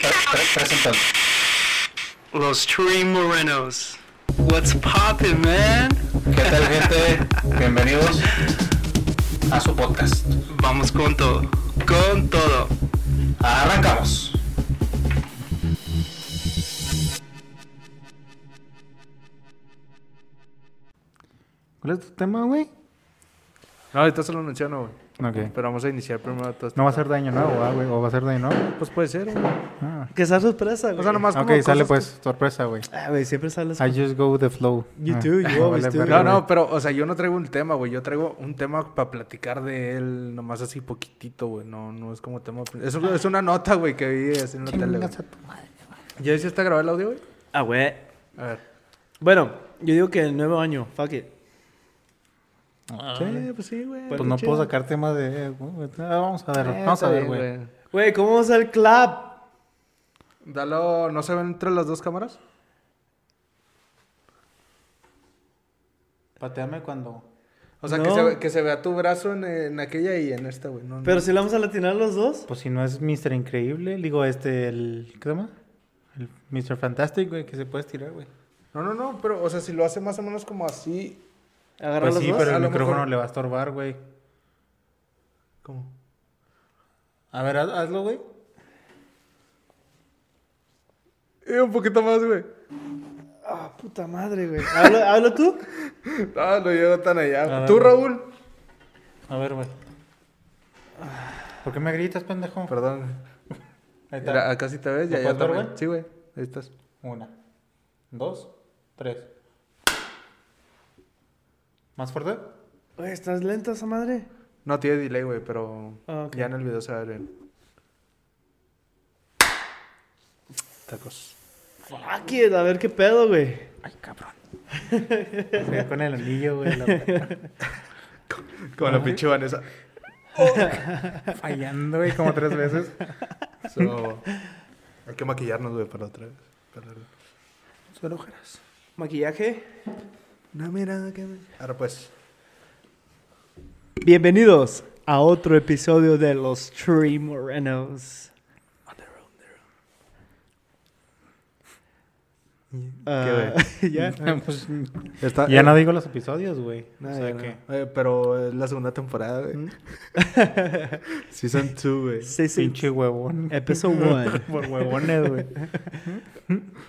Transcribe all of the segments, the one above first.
Presentando. Los Tree Morenos. What's poppin', man? ¿Qué tal, gente? Bienvenidos a su podcast. Vamos con todo. Con todo. Arrancamos. ¿Cuál es tu tema, güey? No, ahorita se lo menciono, güey. Ok. Pero vamos a iniciar primero todo esto. No va a ser daño nuevo, ah, güey. O va a ser daño nuevo. Pues puede ser, güey. Ah. Que sea sorpresa, güey. O sea, nomás como Ok, sale pues. Sorpresa, güey. Ah, güey, siempre sales. I just go with the flow. You Ah. do, you always do. No, no, pero, o sea, yo no traigo un tema, güey. Yo traigo un tema para platicar de él, nomás así poquitito, güey. No, no es como tema. Es, es una nota, güey, que vi así en la tele. a tu madre. ¿Ya hiciste grabar el audio, güey? Ah, güey. A ver. Bueno, yo digo que el nuevo año, fuck it. Sí, pues sí, güey. Pues no puedo sacar temas de... güey. Ah, Vamos a ver, Eh, vamos a ver, güey. Güey, ¿cómo vamos al club? Dalo, ¿no se ven entre las dos cámaras? Pateame cuando... O sea, que, se, ve- que se vea tu brazo en, en aquella y en esta, güey. No, Pero no. si le vamos a latinar los dos. Pues si no es Mr. Increíble, digo, este, el... ¿Qué se llama? El Mr. Fantastic, güey, que se puede estirar, güey. No, no, no, pero, o sea, si lo hace más o menos como así. Agarrar Pues los sí, dos. pero A el micrófono mejor- le va a estorbar, güey. ¿Cómo? A ver, haz- hazlo, güey. Eh, un poquito más, güey. Ah, puta madre, güey. ¿Hablo, hablo tú? No, no llego tan allá. Ver, ¿Tú. Raúl? A ver, güey. ¿Por qué me gritas, pendejo? Perdón. Ahí está. Mira, acá sí te ves. ¿Lo Ya, ya ver, güey? Sí, güey. Ahí estás. Una, dos, tres. ¿Más fuerte? Güey, ¿estás lenta esa madre? No tiene delay, güey, pero Ah, ya en el video se va a ver. Tacos. Fuck it, a ver qué pedo, güey. Ay, cabrón. Con el anillo, güey. la- Como la pinche Vanessa. Fallando, güey, como tres veces. So, hay que maquillarnos, güey, para otra vez. Para... Son ojeras. Maquillaje. Ahora pues. Bienvenidos a otro episodio de Los Tree Morenos. Ah, ¿Ya? Pues, Está, ya eh, no digo los episodios, güey. no, o sea ya no. que... Eh, pero es la segunda temporada, güey. Season 2, güey. Sí, sí. Pinche huevón. Episode 1. Por huevones, güey.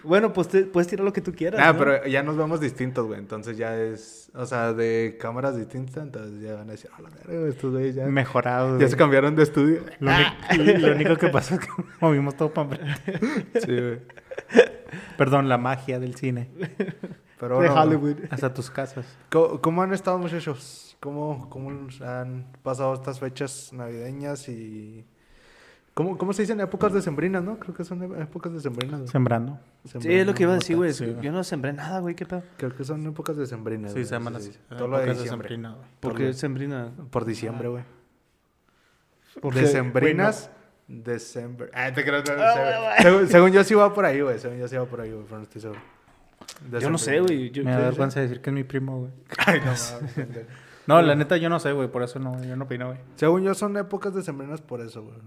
bueno, pues te- puedes tirar lo que tú quieras. Ah, ¿no? pero ya nos vemos distintos, güey. Entonces ya es. O sea, de cámaras distintas. Entonces ya van a decir, a la verga, güey, estos güeyes ya. Mejorado, Ya güey. se cambiaron de estudio. Lo, único- lo único que pasó es que movimos todo para... Sí, güey. Perdón, la magia del cine. Pero De Hollywood. Hasta tus casas. ¿Cómo, cómo han estado, muchachos? ¿Cómo, ¿Cómo han pasado estas fechas navideñas y. ¿Cómo, ¿Cómo se dicen épocas decembrinas, no? Creo que son épocas decembrinas. güey. Sembrando. Sí, es lo que iba a decir, güey. Sí. Yo no sembré nada, güey. ¿Qué pedo? Creo que son épocas decembrinas. Sí, güey, semanas. sí, sí. Todo lo de de diciembre. sembrina. ¿Por Por- qué sembrina? Por diciembre, güey. Porque, Decembrinas. December. Ah, te creo. según, según yo sí va por ahí, güey. Según yo sí va por ahí, güey. Pero no estoy seguro. Yo no sé, güey. Yo, Me da vergüenza decir que es mi primo, güey. Ay, no mames. No, la neta yo no sé, güey. Por eso no, yo no opino, güey. Según yo son épocas decembrinas por eso, güey.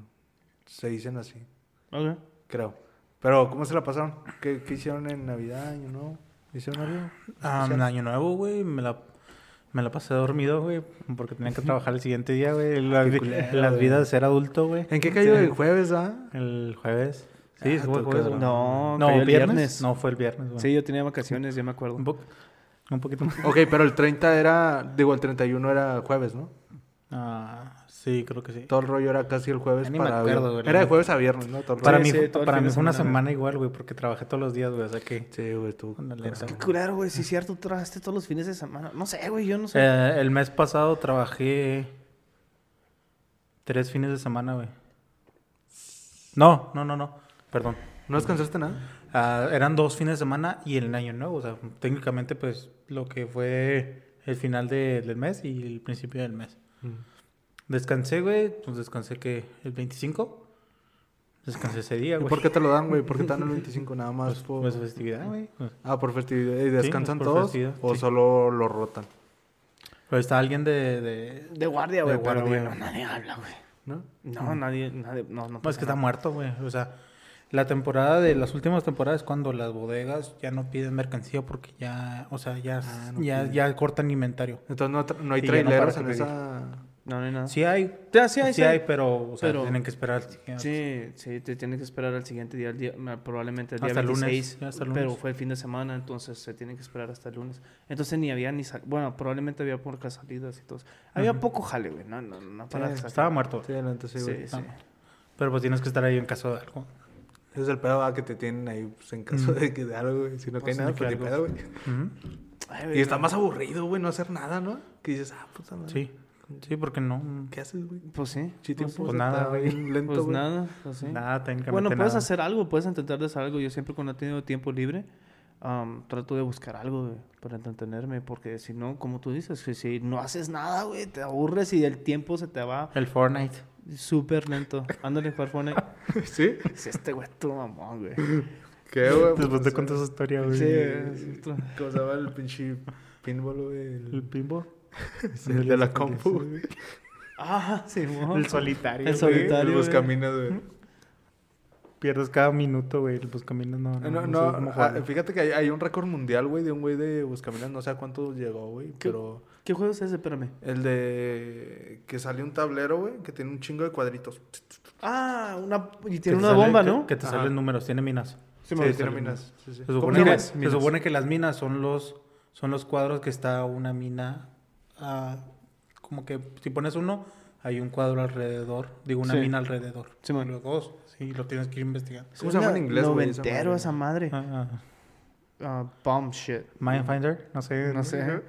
Se dicen así. Ok. Creo. Pero, ¿cómo se la pasaron? ¿Qué, qué hicieron en Navidad, Año Nuevo? ¿Hicieron algo? Ah, año nuevo, güey. Me la, me la pasé dormido, güey. Porque tenía que trabajar el siguiente día, güey. Culero, las vidas de ser adulto, güey. ¿En qué cayó el jueves, ah? El jueves. Sí, Ah, fue el jueves. No, No, cayó el viernes. viernes. No, fue el viernes, güey. Sí, yo tenía vacaciones, ya me acuerdo. Un, po- un poquito más. Ok, pero el 30 era... Digo, el 31 era jueves, ¿no? Ah, sí, creo que sí. Todo el rollo era casi el jueves Ya ni me para... acuerdo, güey, Era de jueves a viernes, ¿no? Todo el Para rollo. mí, sí, todo para mí fue una semana, igual, güey, porque trabajé todos los días, güey. O sea que. Sí, güey, tú. Neta, Qué güey. culero, güey. Sí, es cierto, tú trabajaste todos los fines de semana. No sé, güey, yo no sé. Eh, el mes pasado trabajé tres fines de semana, güey. No, no, no, no. Perdón. ¿No descansaste nada? Ah, eran dos fines de semana y el año nuevo. O sea, técnicamente, pues, lo que fue el final de- del mes y el principio del mes. Descansé, güey. Pues descansé que el 25. Descansé ese día, ¿Y güey. por qué te lo dan, güey? ¿Por qué te dan el 25 nada más? por... Pues festividad, güey. Pues, Ah, por festividad. ¿Y descansan por todos? festividad, ¿O sí. solo lo rotan? Pero está alguien de... de... De guardia, güey. De Pero, guardia. güey, no, nadie habla, güey. ¿No? No, nadie, nadie, no, no. No, es pasa que está muerto, güey. O sea, La temporada de las últimas temporadas es cuando las bodegas ya no piden mercancía porque ya, o sea, ya, Ah, no ya, ya cortan inventario. Entonces no, tra- no hay Y traileros en esa... No, no hay nada. Sí hay, sí hay, sí hay, pero, o sea, Pero- tienen que esperar. al siguiente. Sí, sí, te tienes que esperar al siguiente día, el día- probablemente el día Hasta el lunes, 26, sí, hasta el pero lunes. fue el fin de semana, entonces se tiene que esperar hasta el lunes. Entonces ni había ni, sal- bueno, probablemente había pocas salidas y todo. Había Ujú. poco jale, güey, no, no, no para Sí. Estaba muerto. Sí, adelante, sí, Sí, güey. sí. Pero pues tienes que estar ahí en caso de algo. Ese es el pedo ¿va? que te tienen ahí pues, en caso Mm. de que de algo, güey. Si no Pues, cae nada, de pues pedo, güey. Ay, güey, Y está no. más aburrido, güey, no hacer nada, ¿no? Que dices, ah, puta madre. Sí, sí, porque no. ¿Qué haces, güey? Pues sí. Sí, pues, tiempo Pues nada, güey. lento, pues güey. nada, pues sí. Nada, técnicamente Bueno, puedes nada. hacer algo, puedes intentar de hacer algo. Yo siempre cuando he tenido tiempo libre, am, trato de buscar algo güey, para entretenerme, porque si no, como tú dices, que si no haces nada, güey, te aburres y el tiempo se te va El Fortnite. súper lento. Ándale, jugar Fortnite. ¿Sí? Si este güey es tu mamón, güey. ¿Qué, güey? Después Pues, te cuento esa historia, güey. Sí, es ¿Cómo se llama el pinche pinball, güey? El El, el de la compu, güey. Ah, sí, mo. El solitario. El solitario. El güey. buscaminas, güey. Pierdes cada minuto, güey. El buscaminas no. No, No, no, ah, fíjate que hay, hay un récord mundial, güey, de un güey de Buscaminas, no sé a cuánto llegó, güey, ¿Qué? pero ¿Qué juego es ese? Espérame. el de que sale un tablero, güey, que tiene un chingo de cuadritos. Ah, una... Y tiene una sale- bomba, que- ¿no? Que te Ajá. salen números, tiene minas. Sí, Sí, tiene minas. Sí, sí. Se ¿Cómo supone, que, llama? se Minas. supone que las minas son los son los cuadros que está una mina ah, como que si pones uno hay un cuadro alrededor, digo una Sí. mina alrededor. Sí, man. los dos, sí, lo tienes que ir investigando. ¿Cómo se llama en inglés, güey, esa Noventero madre? esa madre. Ah, ah. Ah, bomb shit. Mindfinder, no sé, No sé.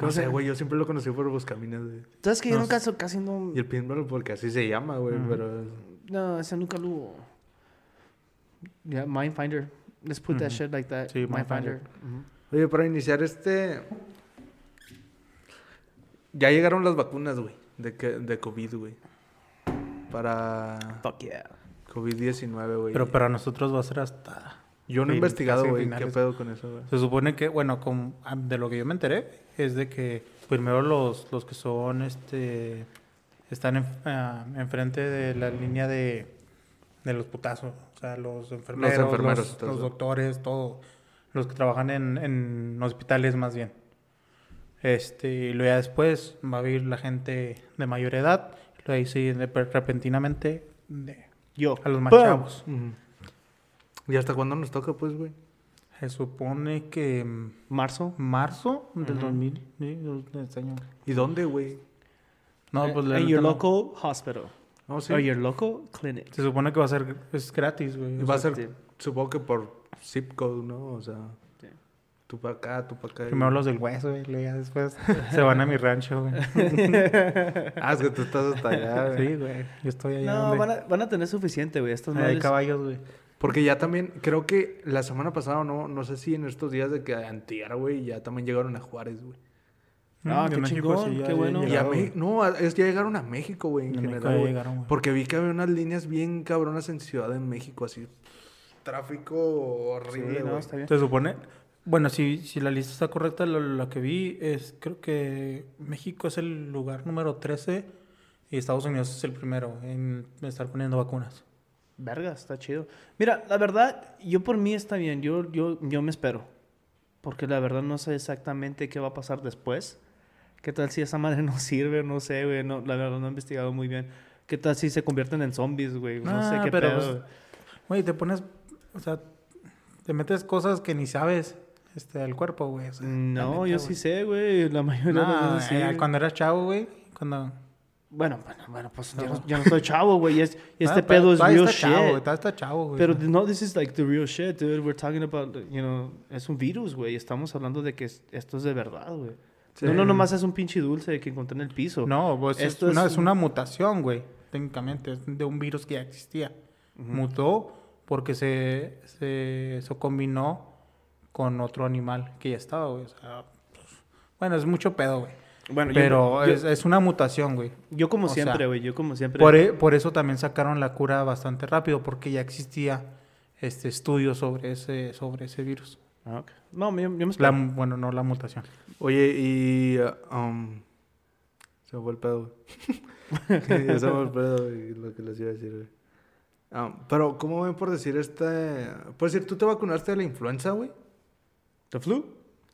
No sé, güey, yo siempre lo conocí por Buscaminas, güey. ¿Sabes que yo No nunca sé. casi no... Y el pinball porque así se llama, güey, pero... No, ese nunca lo... Yeah, Mindfinder. Let's put that shit like that. Sí, Mindfinder. Oye, para iniciar este... Ya llegaron las vacunas, güey, de, que, de COVID, güey. Para Fuck yeah. COVID-19, güey. pero para nosotros va a ser hasta Yo no he investigado, güey, qué pedo con eso, güey. Se supone que, bueno, como, ah, de lo que yo me enteré, es de que primero los, los que son, este, están en, ah, enfrente de la línea de, de los putazos, o sea, los enfermeros, los, enfermeros los eso. doctores, todo, los que trabajan en, en hospitales más bien. Este, y luego ya después va a ir la gente de mayor edad, y luego ahí sí, de- repentinamente, de- Yo. a los más ¡Pum! chavos. ¿Y hasta cuándo nos toca, pues, güey? Se supone que... mm, Marzo. marzo del Ujú. 2000, sí, de este año. ¿Y dónde, güey? No, pues la In neta your no. local hospital. No, sí. Or your local clinic. Se supone que va a ser es gratis, güey. Va a ser, supongo que por zip code, ¿no? O sea. Tú para acá, tú para acá. y- Primero los del hueso, güey, luego ya después se van a mi rancho, güey. Ah, es que tú estás hasta allá, güey. Sí, güey. Yo estoy allá No, donde van a, van a tener suficiente, güey. Estas hay madres... caballos, güey. Porque ya también, creo que la semana pasada, no, no sé si en estos días de que antier, güey, ya también llegaron a Juárez, güey. Ah, qué chingón, ya- qué ya bueno. Y a no, a- es, ya llegaron a México, güey, en general, ya güey. llegaron. Porque vi que había unas líneas bien cabronas en Ciudad de México, así. Tráfico horrible, Sí, no, güey. está bien. Se supone... Bueno, si, si la lista está correcta, lo, lo que vi es... Creo que México es el lugar número 13 y Estados Unidos es el primero en estar poniendo vacunas. Verga, está chido. Mira, la verdad, yo por mí está bien. Yo, yo, yo me espero. Porque la verdad no sé exactamente qué va a pasar después. ¿Qué tal si esa madre no sirve? No sé, güey. No, la verdad no he investigado muy bien. ¿Qué tal si se convierten en zombies, güey? No sé Ah, qué pero, pedo. pues, Güey, te pones... O sea, te metes cosas que ni sabes este, al cuerpo, güey. o sea, no, neta, yo güey. sí sé, güey. La mayoría de No, las veces sí. eh, cuando eras chavo, güey, cuando... Bueno, bueno, bueno, pues yo no, yo no soy chavo, güey. es- y este pedo es real está chavo, shit. todavía está chavo, güey. Pero no, this is like the real shit, dude. We're talking about, you know, es un virus, güey. Estamos hablando de que es- esto es de verdad, güey. Sí. No, no, nomás es un pinche dulce que encontré en el piso. No, pues es, Esto es una, es un- una mutación, güey, técnicamente, es de un virus que ya existía. Mutó porque se, se, se combinó con otro animal que ya estaba, güey. O sea, pues, bueno, es mucho pedo, güey. Bueno, yo- Pero yo, es, es una mutación, güey. yo como o siempre, güey. Yo como siempre. Por, e- por eso también sacaron la cura bastante rápido, porque ya existía este estudio sobre ese, sobre ese virus. Ah, ok. No, yo, yo me La, espero. bueno, no la mutación. Oye, y... uh, um, se me fue el pedo, güey. ya se me fue el pedo, güey, lo que les iba a decir, güey. Ah, pero, ¿cómo ven por decir este...? Puedes decir, ¿tú te vacunaste de la influenza, güey? ¿The flu?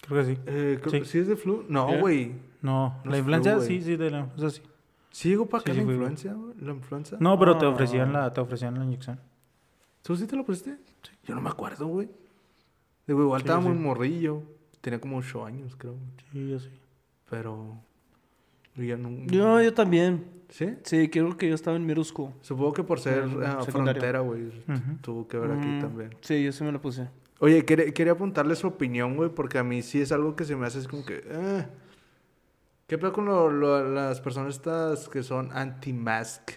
Creo que sí. Eh, creo- Sí. ¿Sí es de flu? No, Yeah. güey. No, No la es influencia flu, sí, sí, de la, eso sí. ¿Sí llegó para acá Sí, sí la influencia? ¿La influenza? No, pero te Ah. ofrecían la, te ofrecían la inyección. ¿Tú sí te lo pusiste? Yo no me acuerdo, güey. Digo, igual Sí, estaba sí. muy morrillo. Tenía como 8 años, creo. Sí, yo sí. Pero... Ya no... Yo, yo también. ¿Sí? Sí, creo que yo estaba en school. Supongo que por ser secundario. frontera, güey. Ujú. Tuvo que ver aquí Mm, también. Sí, yo sí me lo puse. Oye, quería, quería apuntarle su opinión, güey, porque a mí sí es algo que se me hace es como que... eh. ¿Qué pasa con lo- lo- las personas estas que son anti-mask?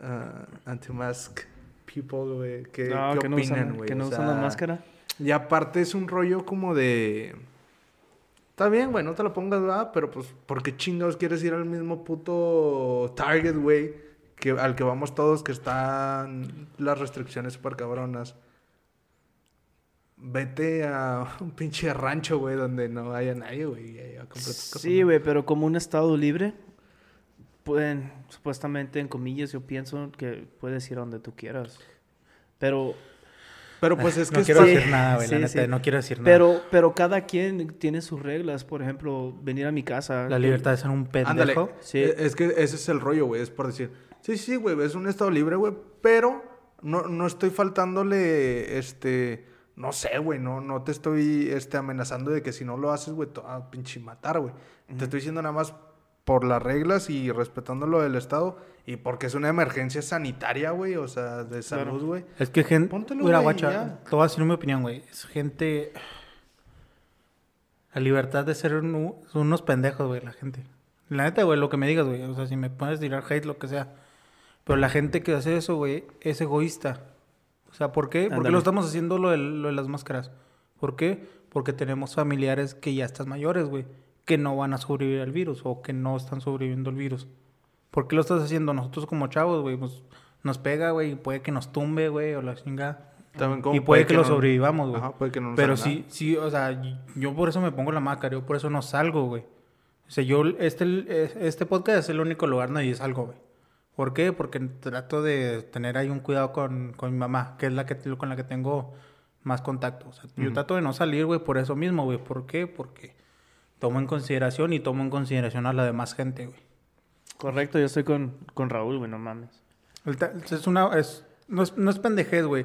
Ah, anti-mask people, güey. ¿Qué, No, qué que opinan, güey? que no O usan la máscara. Y aparte es un rollo como de... Está bien, güey, no te lo pongas, ¿verdad? Pero pues, ¿por qué chingados quieres ir al mismo puto Target, güey? Que, al que vamos todos, que están las restricciones súper cabronas. Vete a un pinche rancho, güey, donde no haya nadie, güey. y ahí a comprar tus cosas, Sí, ¿no? güey, pero como un estado libre, pueden, supuestamente, en comillas, yo pienso que puedes ir a donde tú quieras. Pero, Pero pues es que no quiero decir nada, güey, la neta, sí. no quiero decir nada. pero, pero cada quien tiene sus reglas. Por ejemplo, venir a mi casa. La libertad de ser un Ándale. pendejo. Sí. Eh, Es que ese es el rollo, güey. Es por decir, sí, sí, güey, es un estado libre, güey. Pero no, no estoy faltándole, este, no sé, güey. No, no te estoy este, amenazando de que si no lo haces, güey, te va a pinche matar, güey. Te estoy diciendo nada más por las reglas y respetando lo del estado. Y porque es una emergencia sanitaria, güey. O sea, de salud, güey. Es que gente. Póntelo, güey, guacha, te voy a decir mi opinión, güey. Es gente. La libertad de ser un- son unos pendejos, güey, la gente. La neta, güey, lo que me digas, güey. O sea, si me pones a tirar hate, lo que sea. Pero la gente que hace eso, güey, es egoísta. O sea, ¿por qué? ¿Por qué lo estamos haciendo lo de, lo de las máscaras? ¿Por qué? Porque tenemos familiares que ya están mayores, güey. Que no van a sobrevivir al virus o que no están sobreviviendo al virus. ¿Por qué lo estás haciendo? Nosotros como chavos, güey, pues nos pega, güey, y puede que nos tumbe, güey, o la chingada. También como Y puede que lo no- sobrevivamos, güey. Ajá, puede que no nos Pero sí, sí, o sea, yo por eso me pongo la máscara, yo por eso no salgo, güey. O sea, yo, este, este podcast es el único lugar donde yo salgo, güey. ¿Por qué? Porque trato de tener ahí un cuidado con, con mi mamá, que es la que con la que tengo más contacto. O sea, yo trato de no salir, güey, por eso mismo, güey. ¿Por qué? Porque tomo en consideración y tomo en consideración a la demás gente, güey. Correcto, yo estoy con, con Raúl, güey, no mames. Es una, es, no, es, no es pendejez, güey.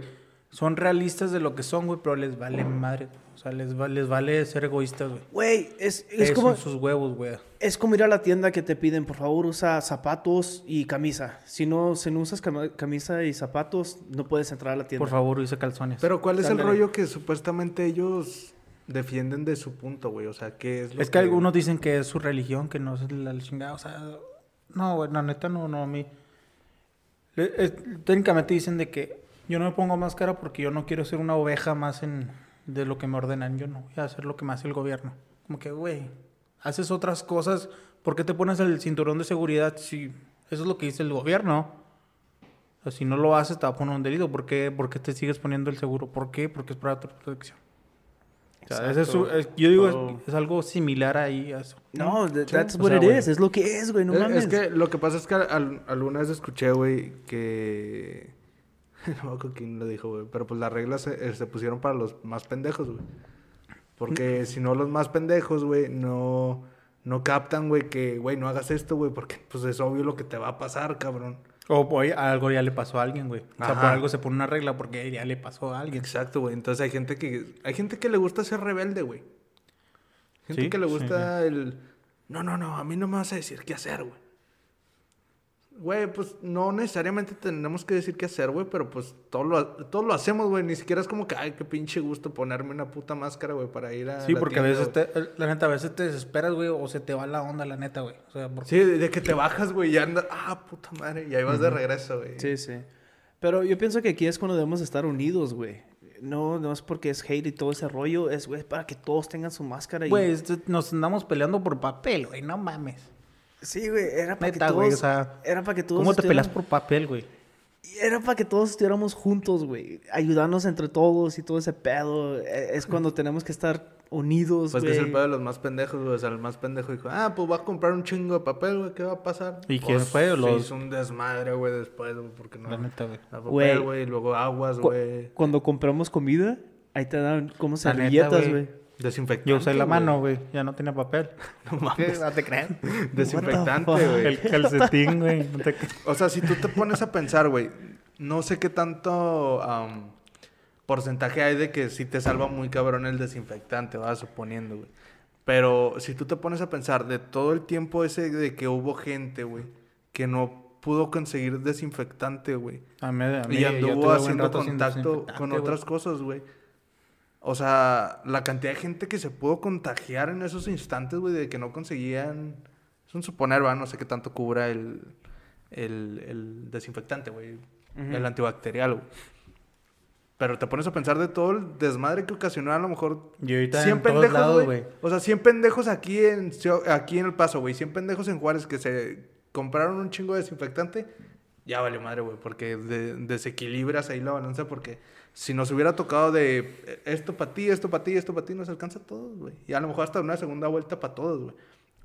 Son realistas de lo que son, güey, pero les vale madre. O sea, les, va- les vale ser egoístas, güey. Güey, es, como, sus huevos, güey. es como ir a la tienda que te piden, por favor, usa zapatos y camisa. Si no, si no usas camisa y zapatos, no puedes entrar a la tienda. Por favor, use calzones. Pero ¿cuál es el rollo que supuestamente ellos defienden de su punto, güey? O sea, ¿qué es lo es que algunos dicen que es su religión, que no es la chingada. O sea, no, güey, la neta no, no, a mí. Le- es- técnicamente dicen de que yo no me pongo máscara porque yo no quiero ser una oveja más en, de lo que me ordenan. Yo no voy a hacer lo que me hace el gobierno. Como que, güey, haces otras cosas. ¿Por qué te pones el cinturón de seguridad si eso es lo que dice el gobierno? O sea, si no lo haces, te va a poner un delito. ¿Por qué, ¿Por qué te sigues poniendo el seguro? ¿Por qué? Porque es para tu protección. O sea, ese es yo digo, Oh. es, es algo similar ahí a eso. No, that's o what sea, it is. Es lo que es, güey, no Es- mames. Es que lo que pasa es que al- alguna vez escuché, güey, que... no me quién lo dijo, güey. Pero pues las reglas se, eh, se pusieron para los más pendejos, güey. Porque si no, los más pendejos, güey, no, no captan, güey, que, güey, no hagas esto, güey, porque pues es obvio lo que te va a pasar, cabrón. O oye, algo ya le pasó a alguien, güey. O sea, por algo se pone una regla porque ya le pasó a alguien. Exacto, güey. Entonces hay gente que hay gente que le gusta ser rebelde, güey. Gente Sí, que le sí, gusta el no, no, no, a mí no me vas a decir qué hacer, güey. Güey, pues no necesariamente tenemos que decir qué hacer, güey, pero pues todo lo, todo lo hacemos, güey. Ni siquiera es como que, ay, qué pinche gusto ponerme una puta máscara, güey, para ir a. Sí, la porque a veces, te, la neta, a veces te desesperas, güey, o se te va la onda, la neta, güey. O sea, porque... Sí, de, de que te bajas, güey, y andas, ah, puta madre, y ahí vas de regreso, güey. Sí, sí. Pero yo pienso que aquí es cuando debemos estar unidos, güey. No, no es porque es hate y todo ese rollo, es, güey, para que todos tengan su máscara. Y... Güey, nos andamos peleando por papel, güey, no mames. Sí, güey, era para que todos... güey, o sea, era para que todos ¿Cómo te estuvieran- peleas por papel, güey? Y era para que todos estuviéramos juntos, güey. Ayudarnos entre todos y todo ese pedo. Eh, Es cuando tenemos que estar unidos, Pues que es el pedo de los más pendejos, güey. O sea, el más pendejo dijo, ah, pues va a comprar un chingo de papel, güey. ¿Qué va a pasar? ¿Y Pues, quién fue? se Los- hizo un desmadre, güey, después, güey, porque no... La neta, güey. papel, güey, y luego aguas, Cu- güey. Cuando compramos comida, ahí te dan como servilletas, güey. Desinfectante, Yo usé la mano, güey. Ya no tenía papel. No mames. No te creas. Desinfectante, güey. El calcetín, güey. No te creas. O sea, si tú te pones a pensar, güey, no sé qué tanto porcentaje hay de que sí te salva muy cabrón el desinfectante, va suponiendo, güey. Pero si tú te pones a pensar de todo el tiempo ese de que hubo gente, güey, que no pudo conseguir desinfectante, güey. A mí, a mí, Y anduvo haciendo contacto con otras cosas, güey. O sea, la cantidad de gente que se pudo contagiar en esos instantes, güey, de que no conseguían... Es un suponer, va, no sé qué tanto cubra el, el, el desinfectante, güey. El antibacterial, güey. Pero te pones a pensar de todo el desmadre que ocasionó a lo mejor Y ahorita 100 en todos pendejos, güey. O sea, 100 pendejos aquí en, aquí en El Paso, güey. 100 pendejos en Juárez que se compraron un chingo de desinfectante. Ya vale madre, güey. Porque de- desequilibras ahí la balanza. Porque si nos hubiera tocado de eh, esto para ti, esto para ti, esto para ti, nos alcanza a todos, güey. Y a lo mejor hasta una segunda vuelta para todos, güey.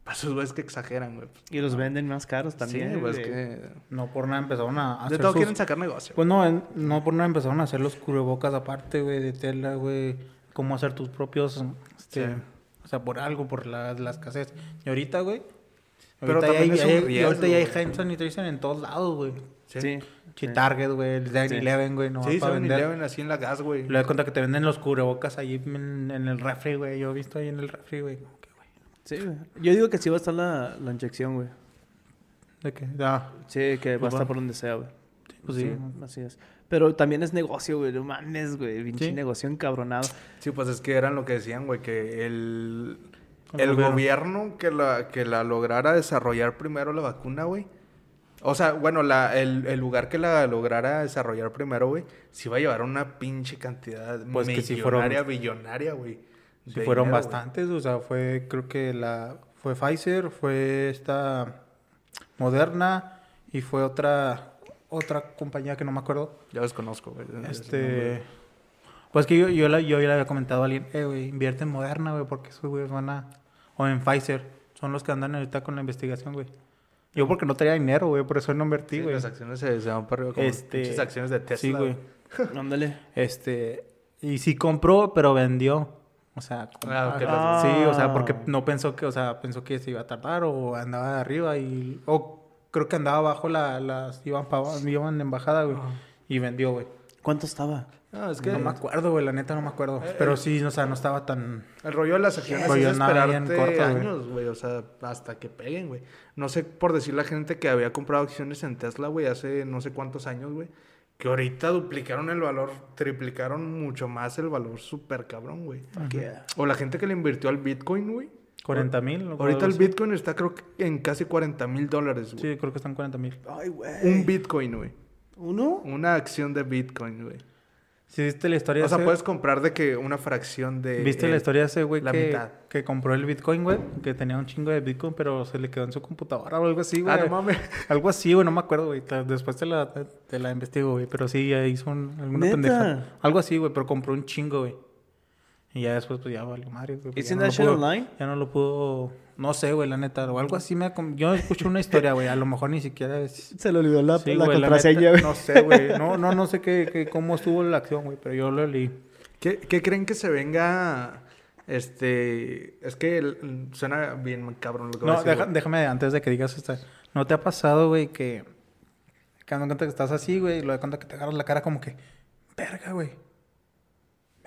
Para esos güeyes que exageran, güey. Y los venden más caros Sí, también. güey. Es güey. que... No por nada empezaron a De hacer todo sus- quieren sacar negocio. Pues no, en- no por nada empezaron a hacer los cubrebocas aparte, güey, de tela, güey. Cómo hacer tus propios, este, Sí. o sea, por algo, por la, la escasez. Y ahorita, güey. Pero ahorita también hay- es un hay- riesgo, ahorita ya hay en todos lados, güey. Sí. Sí, Target, güey, el 7-Eleven, güey, no sí, para 7-Eleven vender. así en la gas, güey. Le doy cuenta que te venden los cubrebocas ahí en, en el refri, güey. Yo he visto ahí en el refri, güey. Sí, güey. Yo digo que sí va a estar la, la inyección, güey. ¿De qué? Ah, Sí, que va a Pues estar por donde sea, güey. pues sí. Así es. Pero también es negocio, güey. No mames, güey. Pinche Sí. negocio encabronado. Sí, pues es que eran lo que decían, güey, que el, El el gobierno. gobierno, que, la, que la lograra desarrollar primero la vacuna, güey. O sea, bueno, la, el, el lugar que la lograra desarrollar primero, güey, sí iba a llevar una pinche cantidad Pues que sí millonaria, fueron- billonaria, güey. De fueron dinero, bastantes, o sea, fue, creo que la, fue Pfizer, fue esta Moderna y fue otra, otra compañía que no me acuerdo. Ya desconozco, güey. Este, pues que yo, yo, la- yo ya le había comentado a alguien, eh, güey, invierte en Moderna, güey, porque esos güeyes van a, o en Pfizer, son los que andan ahorita con la investigación, güey. Yo porque no tenía dinero, güey, por eso no invertí, Sí, güey. las acciones se, se van para arriba como Este, acciones de Tesla. sí, güey. Ándale. Este, y sí compró, pero vendió. O sea, Ah, las- sí, o sea, porque Ah. no pensó que, o sea, pensó que se iba a tardar o andaba de arriba y, o creo que andaba abajo la, las, iban, pa, iban en bajada, güey, y vendió, güey. ¿Cuánto estaba? No, es que No me acuerdo, güey, la neta no me acuerdo. Eh, Pero sí, o sea, no estaba tan... El rollo de las acciones Rollo es esperarte corto, güey. años, güey. O sea, hasta que peguen, güey. No sé por decir la gente que había comprado acciones en Tesla, güey, hace no sé cuántos años, güey. Que ahorita duplicaron el valor, triplicaron mucho más el valor súper cabrón, güey. O la gente que le invirtió al Bitcoin, güey. 40 mil. Ahorita el Bitcoin está creo que en casi 40 mil dólares, güey. Sí, creo que están 40 mil. Ay, güey. Un Bitcoin, güey. ¿Uno? Una acción de Bitcoin, güey. Sí, viste la historia O sea, ese- puedes comprar de que una fracción de... ¿Viste eh, la historia de ese güey la que, mitad. que compró el Bitcoin, güey? Que tenía un chingo de Bitcoin, pero se le quedó en su computadora o algo así, güey. Ah, no mames. Algo así, güey, no me acuerdo, güey. Después te la, te, te la investigo, güey. Pero sí, ya hizo un, alguna ¿Neta? pendeja. Algo así, güey, pero compró un chingo, güey. Y ya después, pues ya valió madre, güey. pues, ¿Isn't ya no pudo- online? Ya no lo pudo... No sé, güey, la neta. O algo así me... Yo escuché una historia, güey. A lo mejor ni siquiera es... Se le olvidó la, Sí, la güey, la contraseña, neta, güey. No sé, güey. No, no, no sé qué, qué- cómo estuvo la acción, güey. Pero yo lo leí. ¿Qué, qué creen que se venga? Este. Es que el- suena bien cabrón lo que voy a No, decir, deja- güey. déjame antes de que digas esta. ¿No te ha pasado, güey, que que cuando cuenta que estás así, güey, y lo de cuenta que te agarras la cara como que, verga, güey.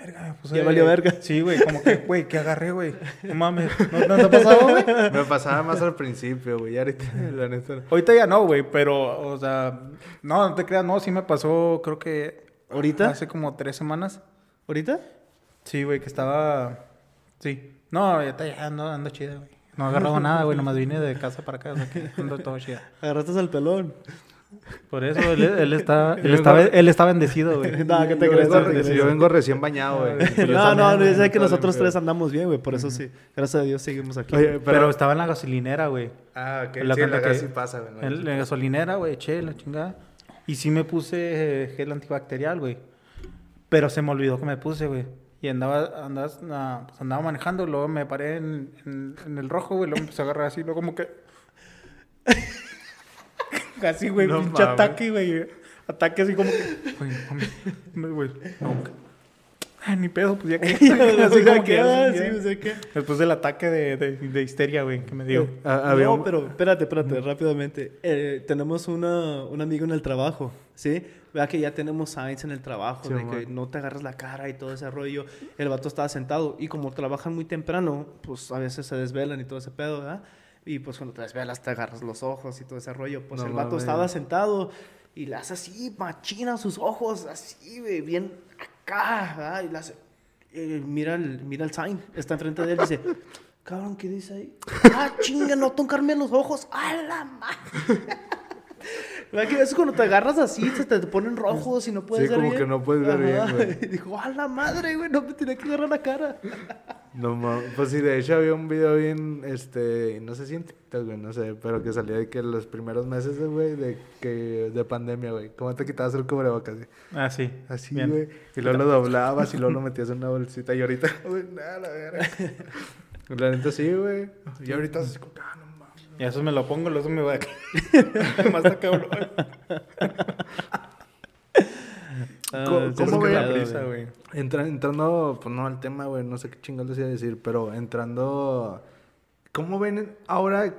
Verga, puse- Ya valió verga. Sí, güey, como que, güey, que agarré, güey. No mames. ¿No, no te ha pasado, güey? Me pasaba más al principio, güey. y Ahorita, la neta. Ahorita ya no, güey, pero, o sea, no, no te creas, no, sí me pasó, creo que. ¿Ahorita? Hace como tres semanas. ¿Ahorita? Sí, güey, que estaba. Sí. No, ya, está- ya ando, ando chida, güey. No he agarrado nada, güey, nomás vine de casa para acá, o sea que ando todo chida. Agarraste al pelón. Por eso él, él está, él está, él está bendecido, güey. No, ¿qué te Yo crees? vengo ¿Qué te re- crees? yo vengo recién bañado, güey. No, no, no, yo sé que nosotros tres andamos bien, güey. Por eso sí. Gracias a Dios seguimos aquí. Oye, Pero, estaba en la gasolinera, güey. Ah, ok. La sí, en la gas que- sí pasa, güey. En la gasolinera, güey, che, la chingada. Y sí me puse eh, gel antibacterial, güey. Pero se me olvidó que me puse, güey. Y andaba, andaba, pues andaba manejando, luego me paré en, en- en el rojo, güey, luego me empecé a agarrar así, luego como que... Así, güey, No pinche ataque, güey. Ataque así como que... Güey, mami, güey, que- Ay, ni pedo, pues ya que... así como que... ah, así, sí, o sea que- Después del ataque de, de, de histeria, güey, que me dio. Ah, había no, un- pero espérate, espérate, rápidamente. Eh, tenemos una, un amigo en el trabajo, ¿sí? Vea que ya tenemos signs en el trabajo Sí, de man. que no te agarras la cara y todo ese rollo. El vato estaba sentado y como trabajan muy temprano, pues a veces se desvelan y todo ese pedo, ¿verdad? Y pues cuando te desvelas te agarras los ojos y todo ese rollo. Pues No el vato estaba sentado y le hace así, machina sus ojos, así, bien acá, ¿verdad? Y le hace, eh, mira, el, mira el sign, está enfrente de él y dice, cabrón, ¿qué dice ahí? Ah, chinga, no tocarme los ojos, a la madre. ¿Verdad que eso cuando te agarras así, se te ponen rojos y no puedes Sí, ver como bien? que no puedes ver bien, güey. Y dijo, a la madre, güey, no me tenía que agarrar la cara. No mames. Pues sí, de hecho había un video bien, este, no sé si en TikTok, güey, no sé, pero que salía de que los primeros meses, güey, de que, de pandemia, güey, cómo te quitabas el cubrebocas, güey. Ah, sí. Así, Bien. güey. Y luego lo doblabas y luego lo metías en una bolsita. Y ahorita, güey, nada, la verga. La neta sí, güey. Y ahorita así como, ah, no. Y eso me lo pongo, luego me va a... Más está cabrón. ¿Cómo- ve? la prisa, güey. güey. Entra- entrando, pues no al tema, güey, no sé qué chingados les iba a decir, pero entrando, ¿cómo ven ahora?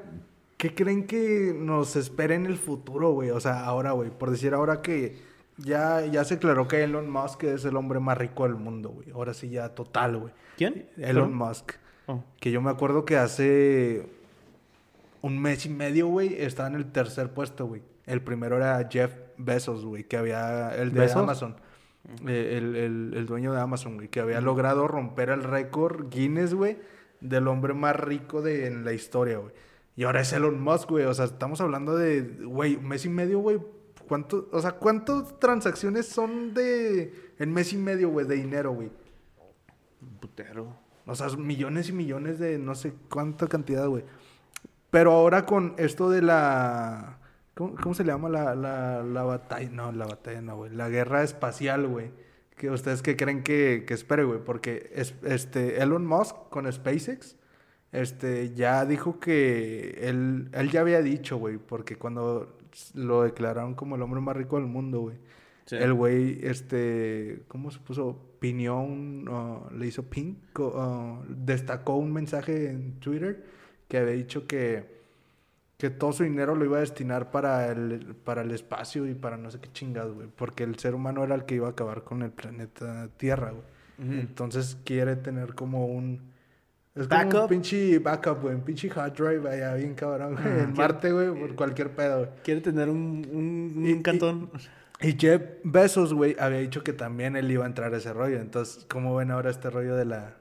¿Qué creen que nos espera en el futuro, güey? O sea, ahora, güey, por decir ahora que ya, ya se aclaró que Elon Musk es el hombre más rico del mundo, güey. Ahora sí ya total, güey. ¿Quién? Elon. Musk. Oh. Que yo me acuerdo que hace un mes y medio, güey, estaba en el tercer puesto, güey. El primero era Jeff Bezos, güey, que había, el de ¿Bezos? Amazon. Eh, el, el- el dueño de Amazon, güey, que había logrado romper el récord Guinness, güey, del hombre más rico de, en la historia, güey. Y ahora es Elon Musk, güey. O sea, estamos hablando de, güey, un mes y medio, güey. ¿Cuánto, o sea, ¿cuántas transacciones son de, en mes y medio, güey, de dinero, güey? Putero. O sea, millones y millones de no sé cuánta cantidad, güey. Pero ahora con esto de la... ¿Cómo, cómo se le llama la, la, la batalla? No, la batalla no, güey. La guerra espacial, güey. que ¿Ustedes qué creen que, que espere, güey? Porque es, este, Elon Musk con SpaceX este, ya dijo que él, él ya había dicho, güey, porque cuando lo declararon como el hombre más rico del mundo, güey. Sí. El güey, este, ¿cómo se puso? Pinió un, uh, le hizo pin, co- uh, destacó un mensaje en Twitter que había dicho que, que todo su dinero lo iba a destinar para el, para el espacio y para no sé qué chingados, güey. Porque el ser humano era el que iba a acabar con el planeta Tierra, güey. Entonces quiere tener como un... Es como un Backup. pinche backup, güey. Un pinche hard drive allá bien cabrón, güey. En Marte, güey, por cualquier pedo, güey. Quiere tener un, un, un Y- y- cantón. Y Jeff Bezos, güey, había dicho que también él iba a entrar a ese rollo. Entonces, ¿cómo ven ahora este rollo de la...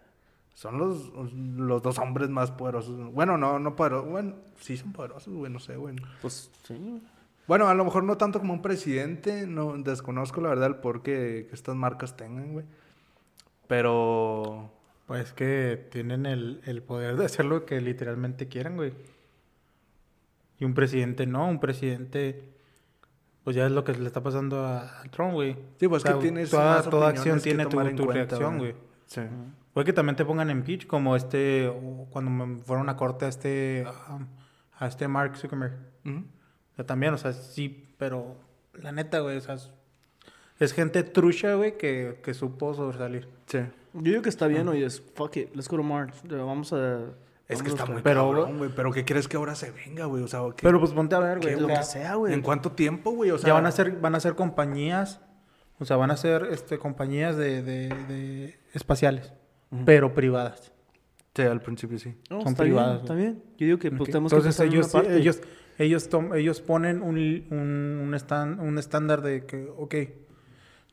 Son los, los dos hombres más poderosos. Bueno, no, no poderosos. Bueno, sí son poderosos, güey, no sé, güey. Pues sí. Bueno, a lo mejor no tanto como un presidente. No, desconozco la verdad el por qué que estas marcas tengan, güey. Pero... Pues que tienen el, el poder de hacer lo que literalmente quieran, güey. Y un presidente no, un presidente... Pues ya es lo que le está pasando a, Trump, güey. Sí, pues O sea, que tienes toda, más toda acción que tiene tu, tu cuenta, reacción, güey. güey. Sí. Puede que también te pongan en pitch, como este, cuando me fueron a corte a este, um, a este Mark Zuckerberg. O sea, también, o sea, sí, pero la neta, güey, o sea, es, es gente trucha, güey, que, que supo sobresalir. Sí. Yo digo que está bien, oye, es fuck it, let's go to Mars. Vamos a. Es que está muy Pero- cabrón, güey. Pero ¿qué crees que ahora se venga, güey? O sea, ¿qué- Pero pues ponte a ver, güey. Lo que sea, güey. ¿en cuánto tiempo, güey? O sea, ya van a ser, van a ser compañías, o sea, van a ser este, compañías de, de, de espaciales, pero privadas. Sí, al principio sí. No, son está privadas, bien, está bien. Yo digo que pues tenemos que Entonces en ellos, parte. ellos, ellos, ellos ponen un, un, un, estan- un estándar de que, ok,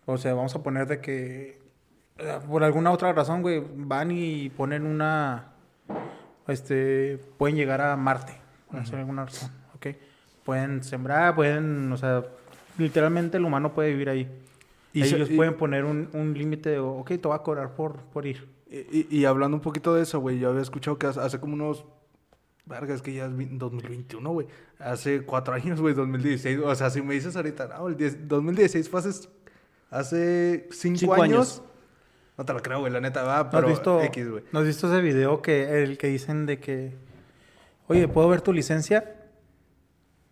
o sea, vamos a poner de que eh, por alguna otra razón, güey, van y ponen una, este, pueden llegar a Marte, por alguna razón, ok. Pueden sembrar, pueden, o sea, literalmente el humano puede vivir ahí. Y ellos y- pueden poner un, un límite de, ok, te voy a cobrar por, por ir. Y, hablando un poquito de eso, güey, yo había escuchado que hace, como unos Verga, es que ya es vi- 2021, güey. Hace cuatro años, güey, 2016. O sea, si me dices ahorita, no, el 10 2016 fue hace, hace cinco, Cinco años. años. No te lo creo, güey, la neta, va, ¿No pero has visto, X, güey. ¿no has visto ese video que el que dicen de que, oye, ¿puedo ver tu licencia?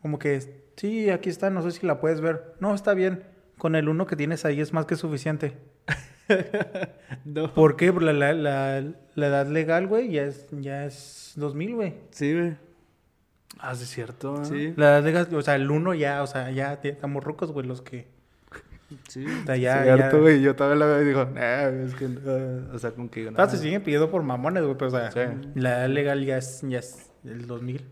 Como que, sí, aquí está, no sé si la puedes ver. No, está bien. Con el uno que tienes ahí es más que suficiente. No. ¿Por qué? Porque la, la, la, la edad legal, güey, ya es, ya es 2000, güey. Sí, güey. Ah, sí, es cierto. ¿eh? Sí. La edad legal, o sea, el uno ya, o sea, ya estamos rucos, güey, los que... Sí. O sea, ya, cierto, ya- güey. Yo todavía la veo y digo, nah, es que, no", o sea, como que Ah, nah. se siguen pidiendo por mamones, güey, pero o sea, Sí. la edad legal ya es, ya es el 2000.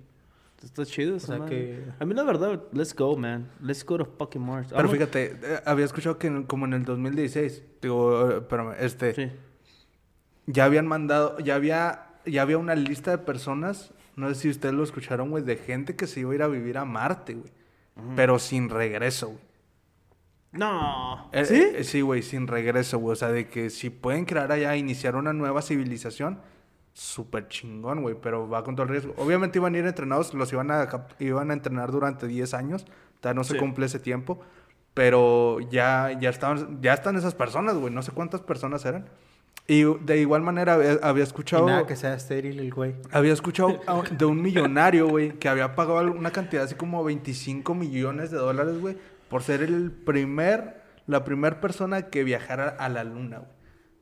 Está chido esa sea que- A mí la verdad, let's go, man. Let's go to fucking Mars. Pero Vamos- fíjate, eh, había escuchado que en- como en el 2016, digo, espérame, este, Sí. ya habían mandado, ya había, ya había una lista de personas, no sé si ustedes lo escucharon, güey, de gente que se iba a ir a vivir a Marte, güey. Pero sin regreso, güey. No. Eh, ¿Sí? eh, sí, güey, sin regreso, güey. O sea, de que si pueden crear allá, iniciar una nueva civilización, súper chingón, güey. Pero va con todo el riesgo. Obviamente iban a ir entrenados, los iban a, iban a entrenar durante 10 años. Todavía no se Sí. cumple ese tiempo. Pero ya, ya, estaban, ya están esas personas, güey. No sé cuántas personas eran. Y de igual manera había, había Y escuchado... nada que sea estéril el güey. Había escuchado de un millonario, güey, que había pagado una cantidad así como 25 millones de dólares, güey, por ser el primer, la primer persona que viajara a la luna, güey.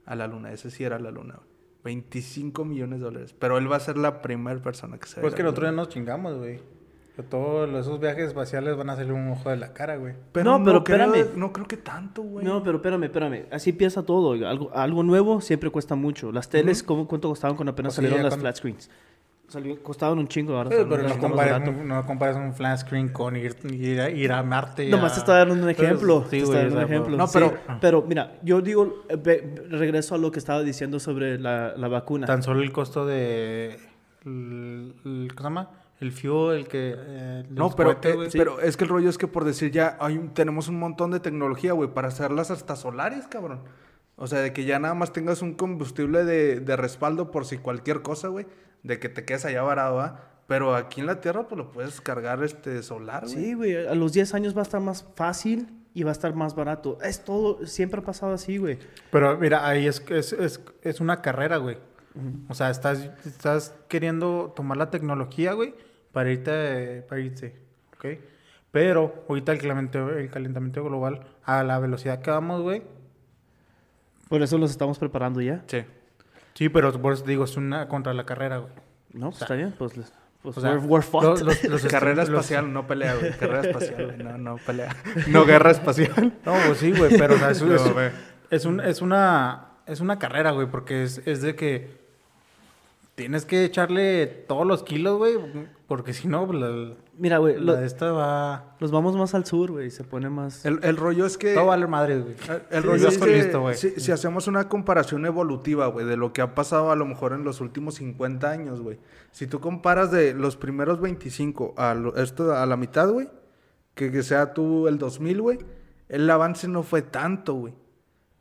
A la luna, ese sí era la luna, güey. 25 millones de dólares. Pero él va a ser la primera persona que se Pues que a la nosotros ya luna. nos chingamos, güey. Todos esos viajes espaciales van a salir un ojo de la cara, güey. No, pero creo- espérame. no creo que tanto, güey. No, pero espérame, espérame. Así empieza todo. Algo, algo nuevo siempre cuesta mucho. Las teles, ¿cómo, ¿cuánto costaban cuando apenas Pues salieron las cuando- flat screens? Salió- costaban un chingo ahora. Pero, están- no, compares, no compares un flat screen con ir, ir, a, ir a Marte. Nomás a- te está dando un ejemplo. sí, te está güey, dando un ejemplo. no, Sí, pero- pero mira, yo digo, eh, regreso a lo que estaba diciendo sobre la, la vacuna. Tan solo el costo de... El, el- ¿Cómo se llama? El fuel, el que... eh, No, pero, cohetes, eh, pero es que el rollo es que por decir ya hay un- tenemos un montón de tecnología, güey, para hacerlas hasta solares, cabrón. O sea, de que ya nada más tengas un combustible de, de respaldo por si cualquier cosa, güey, de que te quedes allá varado, ¿ah? Pero aquí en la Tierra, pues lo puedes cargar este solar, güey. Sí, güey, a los 10 años va a estar más fácil y va a estar más barato. Es todo, siempre ha pasado así, güey. Pero mira, ahí es, es, es, es una carrera, güey. O sea, estás, estás queriendo tomar la tecnología, güey, para irte, para irte, ¿ok? Pero ahorita el calentamiento, el calentamiento global, a la velocidad que vamos, güey. Por eso los estamos preparando ya. Sí. Sí, pero por eso te digo, es una contra la carrera, güey. No, pues está bien, pues, les- pues O sea, we're, we're fucked. los- los- los- Carrera los- espacial, no pelea, güey. Carrera espacial, güey. No, no pelea. No guerra espacial. No, pues sí, güey, pero o sea, es, No, es- güey. es un- es una, es una carrera, güey, porque es, es de que tienes que echarle todos los kilos, güey, porque si no, pues, la, Mira, güey, la lo- de esta va... los vamos más al sur, güey, se pone más... El, el rollo es que... Todo vale madre, güey. El, el Sí, rollo es que listo, güey. si, si hacemos una comparación evolutiva, güey, de lo que ha pasado a lo mejor en los últimos 50 años, güey. Si tú comparas de los primeros 25 a lo- esto a la mitad, güey, que, que sea tú el 2000, güey, el avance no fue tanto, güey.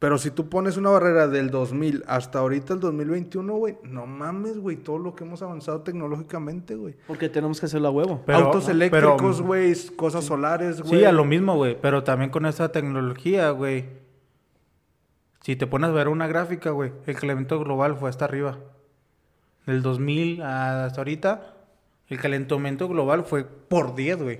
Pero si tú pones una barrera del 2000 hasta ahorita el 2021, güey, no mames, güey, todo lo que hemos avanzado tecnológicamente, güey. Porque tenemos que hacerlo a huevo. Pero- Autos eléctricos, güey, cosas solares, güey. Sí, a lo mismo, güey. Pero también con esta tecnología, güey. Si te pones a ver una gráfica, güey, el calentamiento global fue hasta arriba. Del 2000 hasta ahorita, el calentamiento global fue por 10, güey.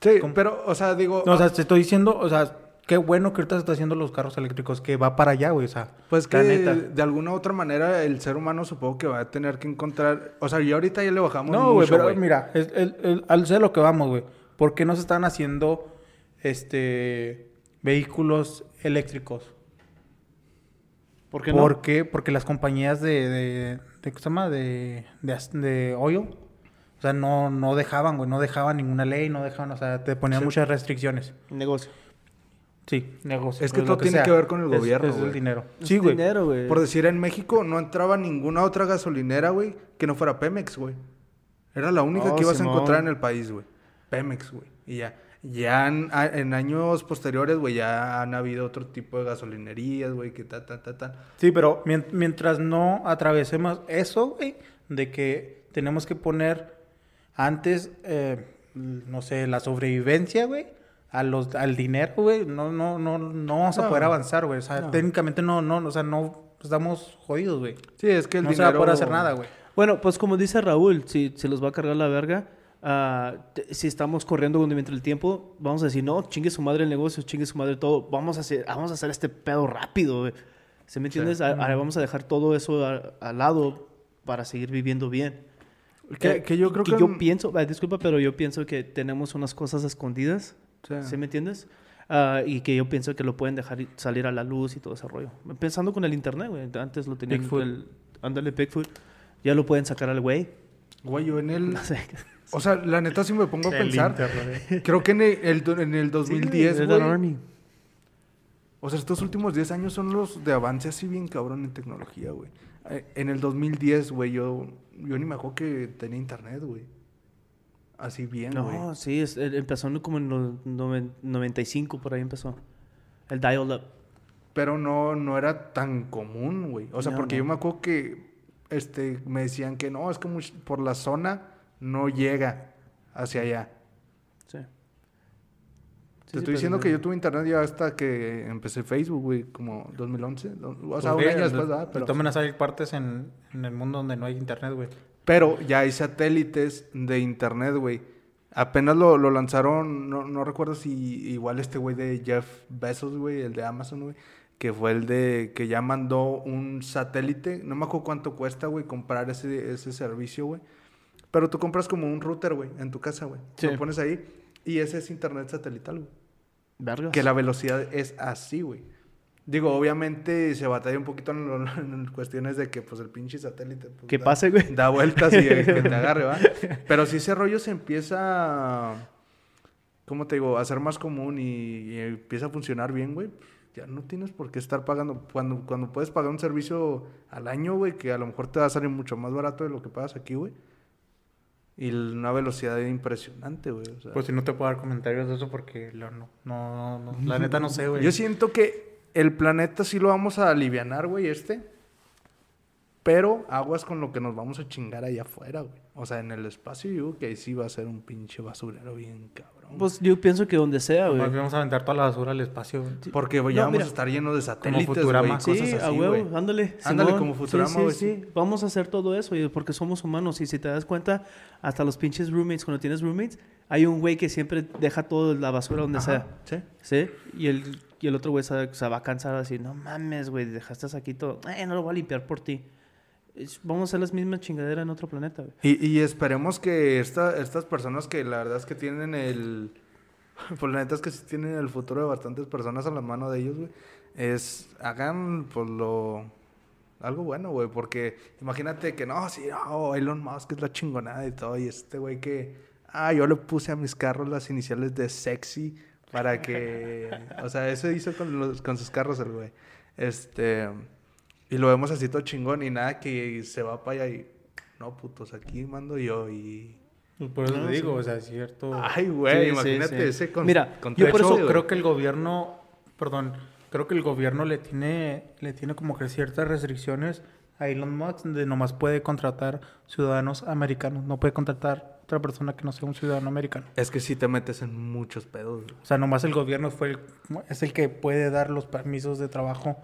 Sí, ¿Cómo? pero, o sea, digo... No, o sea, te estoy diciendo, o sea, qué bueno que ahorita se está haciendo los carros eléctricos, que va para allá, güey, o sea. Pues que neta. de alguna u otra manera el ser humano supongo que va a tener que encontrar... O sea, y ahorita ya le bajamos No, güey, pero mira, es, el, el- al sé lo que vamos, güey. ¿Por qué no se están haciendo este vehículos eléctricos? ¿Por qué no? ¿Por qué? Porque las compañías de, de, de ¿cómo se llama? De, de, de oil, o sea, no, no dejaban, güey, no dejaban ninguna ley, no dejaban, o sea, te ponían Sí. muchas restricciones. Negocio. Sí, negocio. Es que lo todo tiene sea. que ver con el Es- gobierno, Es, el dinero. Sí, güey. dinero, güey. Por decir, en México no entraba ninguna otra gasolinera, güey, que no fuera Pemex, güey. Era la única Oh, que ibas Simón. a encontrar en el país, güey. Pemex, güey. Y ya. Ya en, años posteriores, güey, ya han habido otro tipo de gasolinerías, güey, que ta, ta, ta, ta. Sí, pero mien- mientras no atravesemos eso, güey, de que tenemos que poner antes, eh, no sé, la sobrevivencia, güey, a los, al dinero, güey. No, no, no, no vamos a No. poder avanzar, güey. O sea, No. técnicamente no, no, o sea, no estamos jodidos, güey. Sí, es que el No se va a dinero... poder hacer nada, güey. Bueno, pues como dice Raúl, si se los va a cargar la verga, ah, te- si estamos corriendo mientras el tiempo, vamos a decir, no, chingue su madre el negocio, chingue su madre todo, vamos a hacer, vamos a hacer este pedo rápido, güey. ¿Se me entiendes? A- a- vamos a dejar todo eso al lado para seguir viviendo bien. Que, Eh, que yo creo que... yo pienso, ah, disculpa, pero yo pienso que tenemos unas cosas escondidas, Sí. ¿sí me entiendes? Ah, y que yo pienso que lo pueden dejar salir a la luz y todo ese rollo. Pensando con el internet, güey. Antes lo tenían Bigfoot. el... Ándale, Bigfoot. Ya lo pueden sacar al güey. Güey, yo en el... No sé. O sea, la neta, si me pongo a El pensar... internet. Creo que en el, en el 2010, Sí, güey... Red Army. O sea, estos últimos 10 años son los de avance así bien cabrón en tecnología, güey. Eh, En el 2010, güey, yo, yo ni me acuerdo que tenía internet, güey. Así bien, güey. No, sí, es- eh, empezó como en los noven- 95, por ahí empezó. El dial-up. Pero no, no era tan común, güey. O sea, No, porque no. yo me acuerdo que este, me decían que no, es que por la zona no llega hacia allá. Sí. Sí, Te sí, estoy diciendo no- que yo tuve internet ya hasta que empecé Facebook, güey, como 2011. O sea, un Podría, año después, de- ¿verdad? Pero, maneras hay partes en, en el mundo donde no hay internet, güey. Pero ya hay satélites de internet, güey. Apenas lo, lo lanzaron, no, no recuerdo si igual este güey de Jeff Bezos, güey, el de Amazon, güey, que fue el de que ya mandó un satélite. No me acuerdo cuánto cuesta, güey, comprar ese, ese servicio, güey. Pero tú compras como un router, güey, en tu casa, güey. Sí. Lo pones ahí y ese es internet satelital, güey. Vergas. Que la velocidad es así, güey. Digo, obviamente se batalla un poquito en, lo- en cuestiones de que, pues, el pinche satélite... pues, Que da- pase, güey. Da vueltas y que te agarre, ¿va? Pero si ese rollo se empieza... ¿Cómo te digo? A ser más común y, y empieza a funcionar bien, güey. Ya no tienes por qué estar pagando. Cuando, cuando puedes pagar un servicio al año, güey, que a lo mejor te va a salir mucho más barato de lo que pagas aquí, güey. Y una velocidad impresionante, güey. o sea. Pues si no te puedo dar comentarios de eso porque lo- no, no, no, la neta no sé, güey. Yo siento que el planeta sí lo vamos a alivianar, güey, este. Pero aguas con lo que nos vamos a chingar allá afuera, güey. O sea, en el espacio, yo creo que ahí sí va a ser un pinche basurero bien cabrón. Pues yo pienso que donde sea, güey. Más bien vamos a aventar toda la basura al espacio, güey. Porque ya No, vamos mira, a estar llenos de satélites, Futurama. güey. Sí, cosas a así, huevo, güey. ándale. Ándale, Simón. como Futurama, Sí, güey, sí, sí. Vamos a hacer todo eso, güey, porque somos humanos. Y si te das cuenta, hasta los pinches roommates, cuando tienes roommates, hay un güey que siempre deja toda la basura donde Ajá, sea. Sí. ¿Sí? Y el, y el otro güey se, se va a cansar así, no mames, güey, dejaste aquí todo. Eh, no lo voy a limpiar por ti. Vamos a hacer las mismas chingaderas en otro planeta, güey. Y, y esperemos que esta, estas personas que la verdad es que tienen el... Pues la neta es que sí tienen el futuro de bastantes personas a la mano de ellos, güey. Es... Hagan, pues, lo... Algo bueno, güey. Porque imagínate que no, sí, no, Elon Musk es la chingonada y todo. Y este güey que... Ah, yo le puse a mis carros las iniciales de sexy para que... o sea, eso hizo con, los, con sus carros el güey. Este... Y lo vemos así todo chingón y nada que se va para allá y... No, putos, aquí mando yo y... Por eso No, te digo, sí. o sea, es cierto. Ay, güey, Sí, imagínate sí, sí. ese con Mira, yo por eso- creo que el gobierno, perdón, creo que el gobierno le tiene, le tiene como que ciertas restricciones a Elon Musk de nomás puede contratar ciudadanos americanos, no puede contratar otra persona que no sea un ciudadano americano. Es que sí te metes en muchos pedos. güey. O sea, nomás el gobierno fue el- es el que puede dar los permisos de trabajo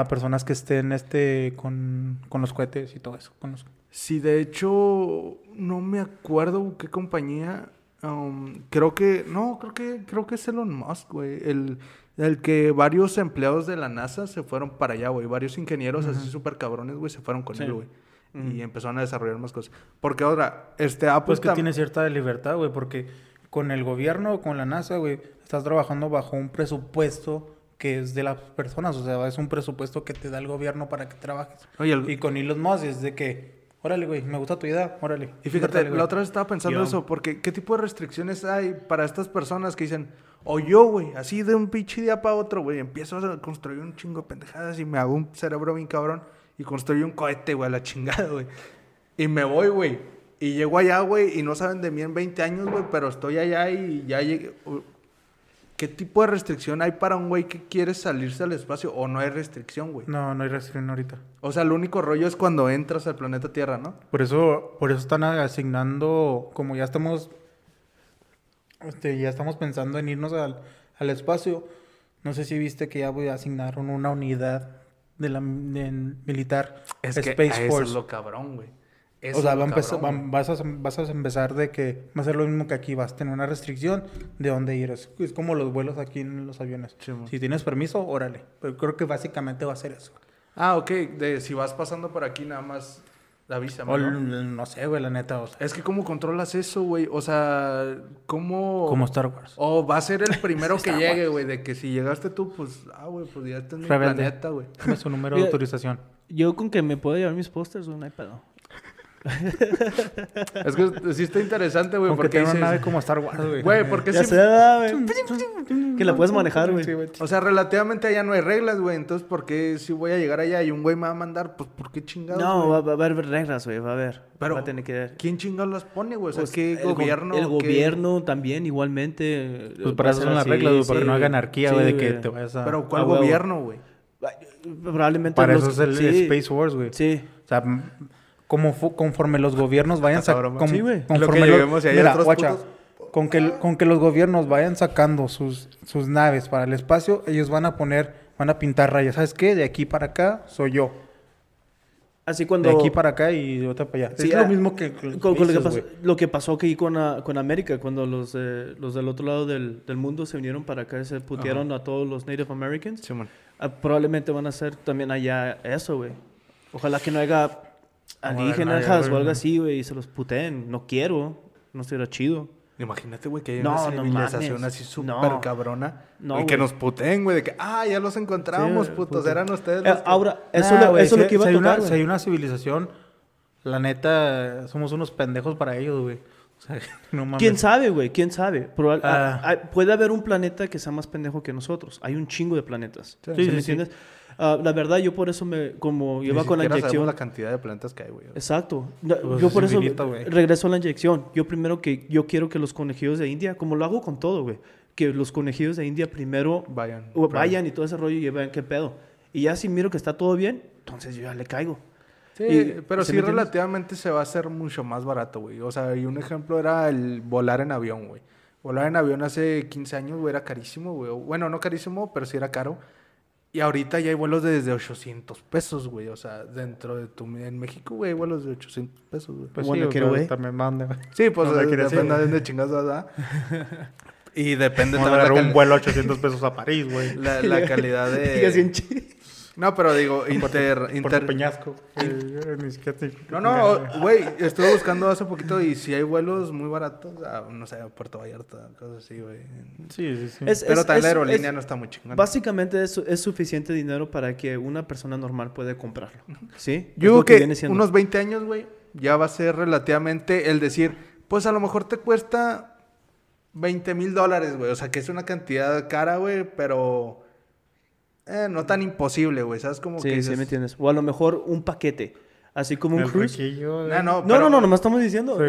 a personas que estén este con, con los cohetes y todo eso. Con los, Sí, de hecho, no me acuerdo qué compañía. um, creo que, no, creo que, creo que es Elon Musk, güey. El, el que varios empleados de la NASA se fueron para allá, güey. Varios ingenieros así súper cabrones, güey, se fueron con Sí. él, güey. Y empezaron a desarrollar más cosas. Porque ahora, este Apple pues que tam- tiene cierta libertad, güey, porque con el gobierno o con la NASA, güey, estás trabajando bajo un presupuesto que es de las personas, o sea, es un presupuesto que te da el gobierno para que trabajes. Oye, el- Y con Elon Musk es de que, órale, güey, me gusta tu idea, órale. Y fíjate, Órale, la otra vez estaba pensando Yo. eso, porque ¿qué tipo de restricciones hay para estas personas que dicen, o yo, güey, así de un pinche día para otro, güey, empiezo a construir un chingo de pendejadas y me hago un cerebro bien cabrón y construyo un cohete, güey, a la chingada, güey. Y me voy, güey. Y llego allá, güey, y no saben de mí en 20 años, güey, pero estoy allá y ya llegué. ¿Qué tipo de restricción hay para un güey que quiere salirse al espacio? ¿O no hay restricción, güey? No, no hay restricción ahorita. O sea, el único rollo es cuando entras al planeta Tierra, ¿no? Por eso, por eso están asignando, como ya estamos, este, ya estamos pensando en irnos al, al espacio. No sé si viste que ya voy a asignar una unidad de la militar Space eso Force. es lo cabrón, güey. Eso O sea, va empezar- cabrón, va- güey. vas, a, vas a empezar de que va a ser lo mismo que aquí, vas a tener una restricción de dónde ir. Es, es como los vuelos aquí en los aviones. Sí, si tienes permiso, órale. Pero creo que básicamente va a ser eso. Ah, ok. De, si vas pasando por aquí, nada más avísame, O ¿no? no sé, güey, la neta. O sea, Es que ¿cómo controlas eso, güey? O sea, ¿cómo...? como Star Wars. O va a ser el primero que llegue, güey. De que si llegaste tú, pues... Ah, güey, pues ya está en Rebelde. planeta, güey. Dame su número de autorización. Yo con que me pueda llevar mis pósters, güey, no hay pedo. Es que sí está interesante, güey. Porque tenga una nave como Star Wars, güey. Güey, porque Ya sí... güey. Que la puedes manejar, güey. Sí. O sea, relativamente allá no hay reglas, güey. Entonces, ¿por qué si voy a llegar allá y un güey me va a mandar? Pues, ¿por qué chingados, No, va, va a haber reglas, güey, va a haber. Pero, va a tener que ver. ¿Quién chingados las pone, güey? O sea, Pues, ¿qué el go- gobierno? El qué- gobierno también, igualmente. Pues para eso son las reglas, güey, para sí, que no haya güey. anarquía, Sí, güey, de que güey. te vayas a... Pero, ¿cuál gobierno, güey? Probablemente. Para los- eso es el sí, Space Wars, güey. Sí. O sea, como conforme los gobiernos vayan sacando... cabrón. Sí, güey. Lo que lleguemos y hay otros putos- con que, con que los gobiernos vayan sacando sus, sus naves para el espacio, ellos van a poner, van a pintar rayas. ¿Sabes qué? De aquí para acá soy yo. Así cuando. De aquí para acá y de otra para allá. Sí, es ah, lo mismo que... que Con, con lo, que pasó, güey. lo que pasó aquí con, ah, con América, cuando los, eh, los del otro lado del, del mundo se vinieron para acá y se putearon a todos los Native Americans, Simón. ah, probablemente van a hacer también allá eso, güey. Ojalá que no haya alienígenas o algo así, güey, y se los puteen. No quiero, no será chido. Imagínate, güey, que hay No, una civilización así súper No. cabrona. No, y que nos puteen, güey, de que, ah, ya los encontramos, Sí, putos, puto. eran ustedes. Eh, los que-". ahora, eso, Nah, lo, eso si- lo que iba si a una- tocar, Si hay una civilización, la neta, somos unos pendejos para ellos, güey. O sea, no mames. ¿Quién sabe, güey? ¿Quién sabe? Probable- Ah. ah, ah, puede haber un planeta que sea más pendejo que nosotros. Hay un chingo de planetas. Sí, ¿Sí, sí, me sí. entiendes? Ah, la verdad, yo por eso me... Como iba con la inyección... la cantidad de planetas que hay, güey. Exacto. Pues yo es por eso infinito, regreso a la inyección. Yo primero que... Yo quiero que los conejillos de India... Como lo hago con todo, güey. Que los conejillos de India primero... Vayan. o vayan y todo ese rollo y vean qué pedo. Y ya si miro que está todo bien... Entonces yo ya le caigo. Sí, Y- pero ¿sí relativamente se va a hacer mucho más barato, güey. O sea, y un ejemplo era el volar en avión, güey. Volar en avión hace 15 años, güey, era carísimo, güey. Bueno, no carísimo, pero sí era caro. Y ahorita ya hay vuelos de desde 800 pesos, güey. O sea, dentro de tu... En México, güey, hay vuelos de 800 pesos, güey. Pues Bueno, sí, quiero, güey. también mande, güey. Sí, pues No quiere depende de dónde chingados vas. Y depende a también un vuelo a 800 pesos a París, güey. la, la calidad Y así en de... No, pero digo, inter... Inter... Peñasco. No, no, güey, estuve buscando hace poquito y si hay vuelos muy baratos, a, no sé, a Puerto Vallarta, cosas así, güey. Sí, sí, sí. Es- Pero es- también la es- aerolínea es- no está muy chingona. Básicamente es, es suficiente dinero para que una persona normal pueda comprarlo. ¿Sí? Yo creo que viene siendo. unos 20 años, güey, ya va a ser relativamente el decir, pues a lo mejor te cuesta 20 mil dólares, güey. O sea, que es una cantidad cara, güey, pero eh, no tan imposible, güey. ¿Sabes? Como Sí, que sí, dices, me entiendes. O a lo mejor un paquete. Así como un cruise. riquillo, No, no, No, pero no, no, nomás estamos diciendo. Sí,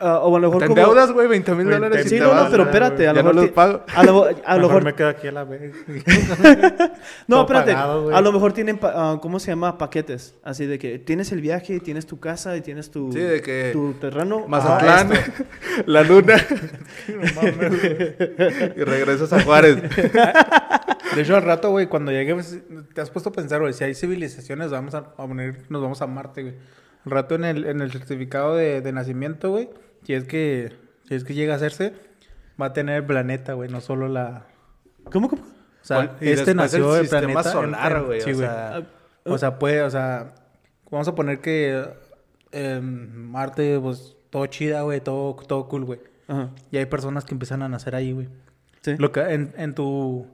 ah, o a lo mejor Te como... endeudas, güey, 20 mil 20 dólares Sí, no, no, pero espérate. A lo mejor los ti- pago. A lo, a lo Mejor mejor... me quedo aquí a la vez. No, todo espérate. pagado, a lo mejor tienen, pa- ah, ¿cómo se llama? Paquetes. Así de que tienes el viaje, tienes tu casa y tienes tu, Sí, de que tu terreno. Mazatlán, Ah, la luna. y regresas a Juárez. De hecho, al rato, güey, cuando lleguemos, te has puesto a pensar, güey, si hay civilizaciones, vamos a, a poner, nos vamos a Marte, güey. Al rato en el, en el certificado de, de nacimiento, güey, si es que, si es que llega a hacerse, va a tener el planeta, güey, no solo la... ¿Cómo, cómo? O sea, Y este nació el planeta... solar, en- güey, Sí, o güey. sea- O sea, puede, o sea, vamos a poner que en Marte, pues, todo chida, güey, todo, todo cool, güey. Ajá. Y hay personas que empiezan a nacer ahí, güey. Sí. Lo que en, en tu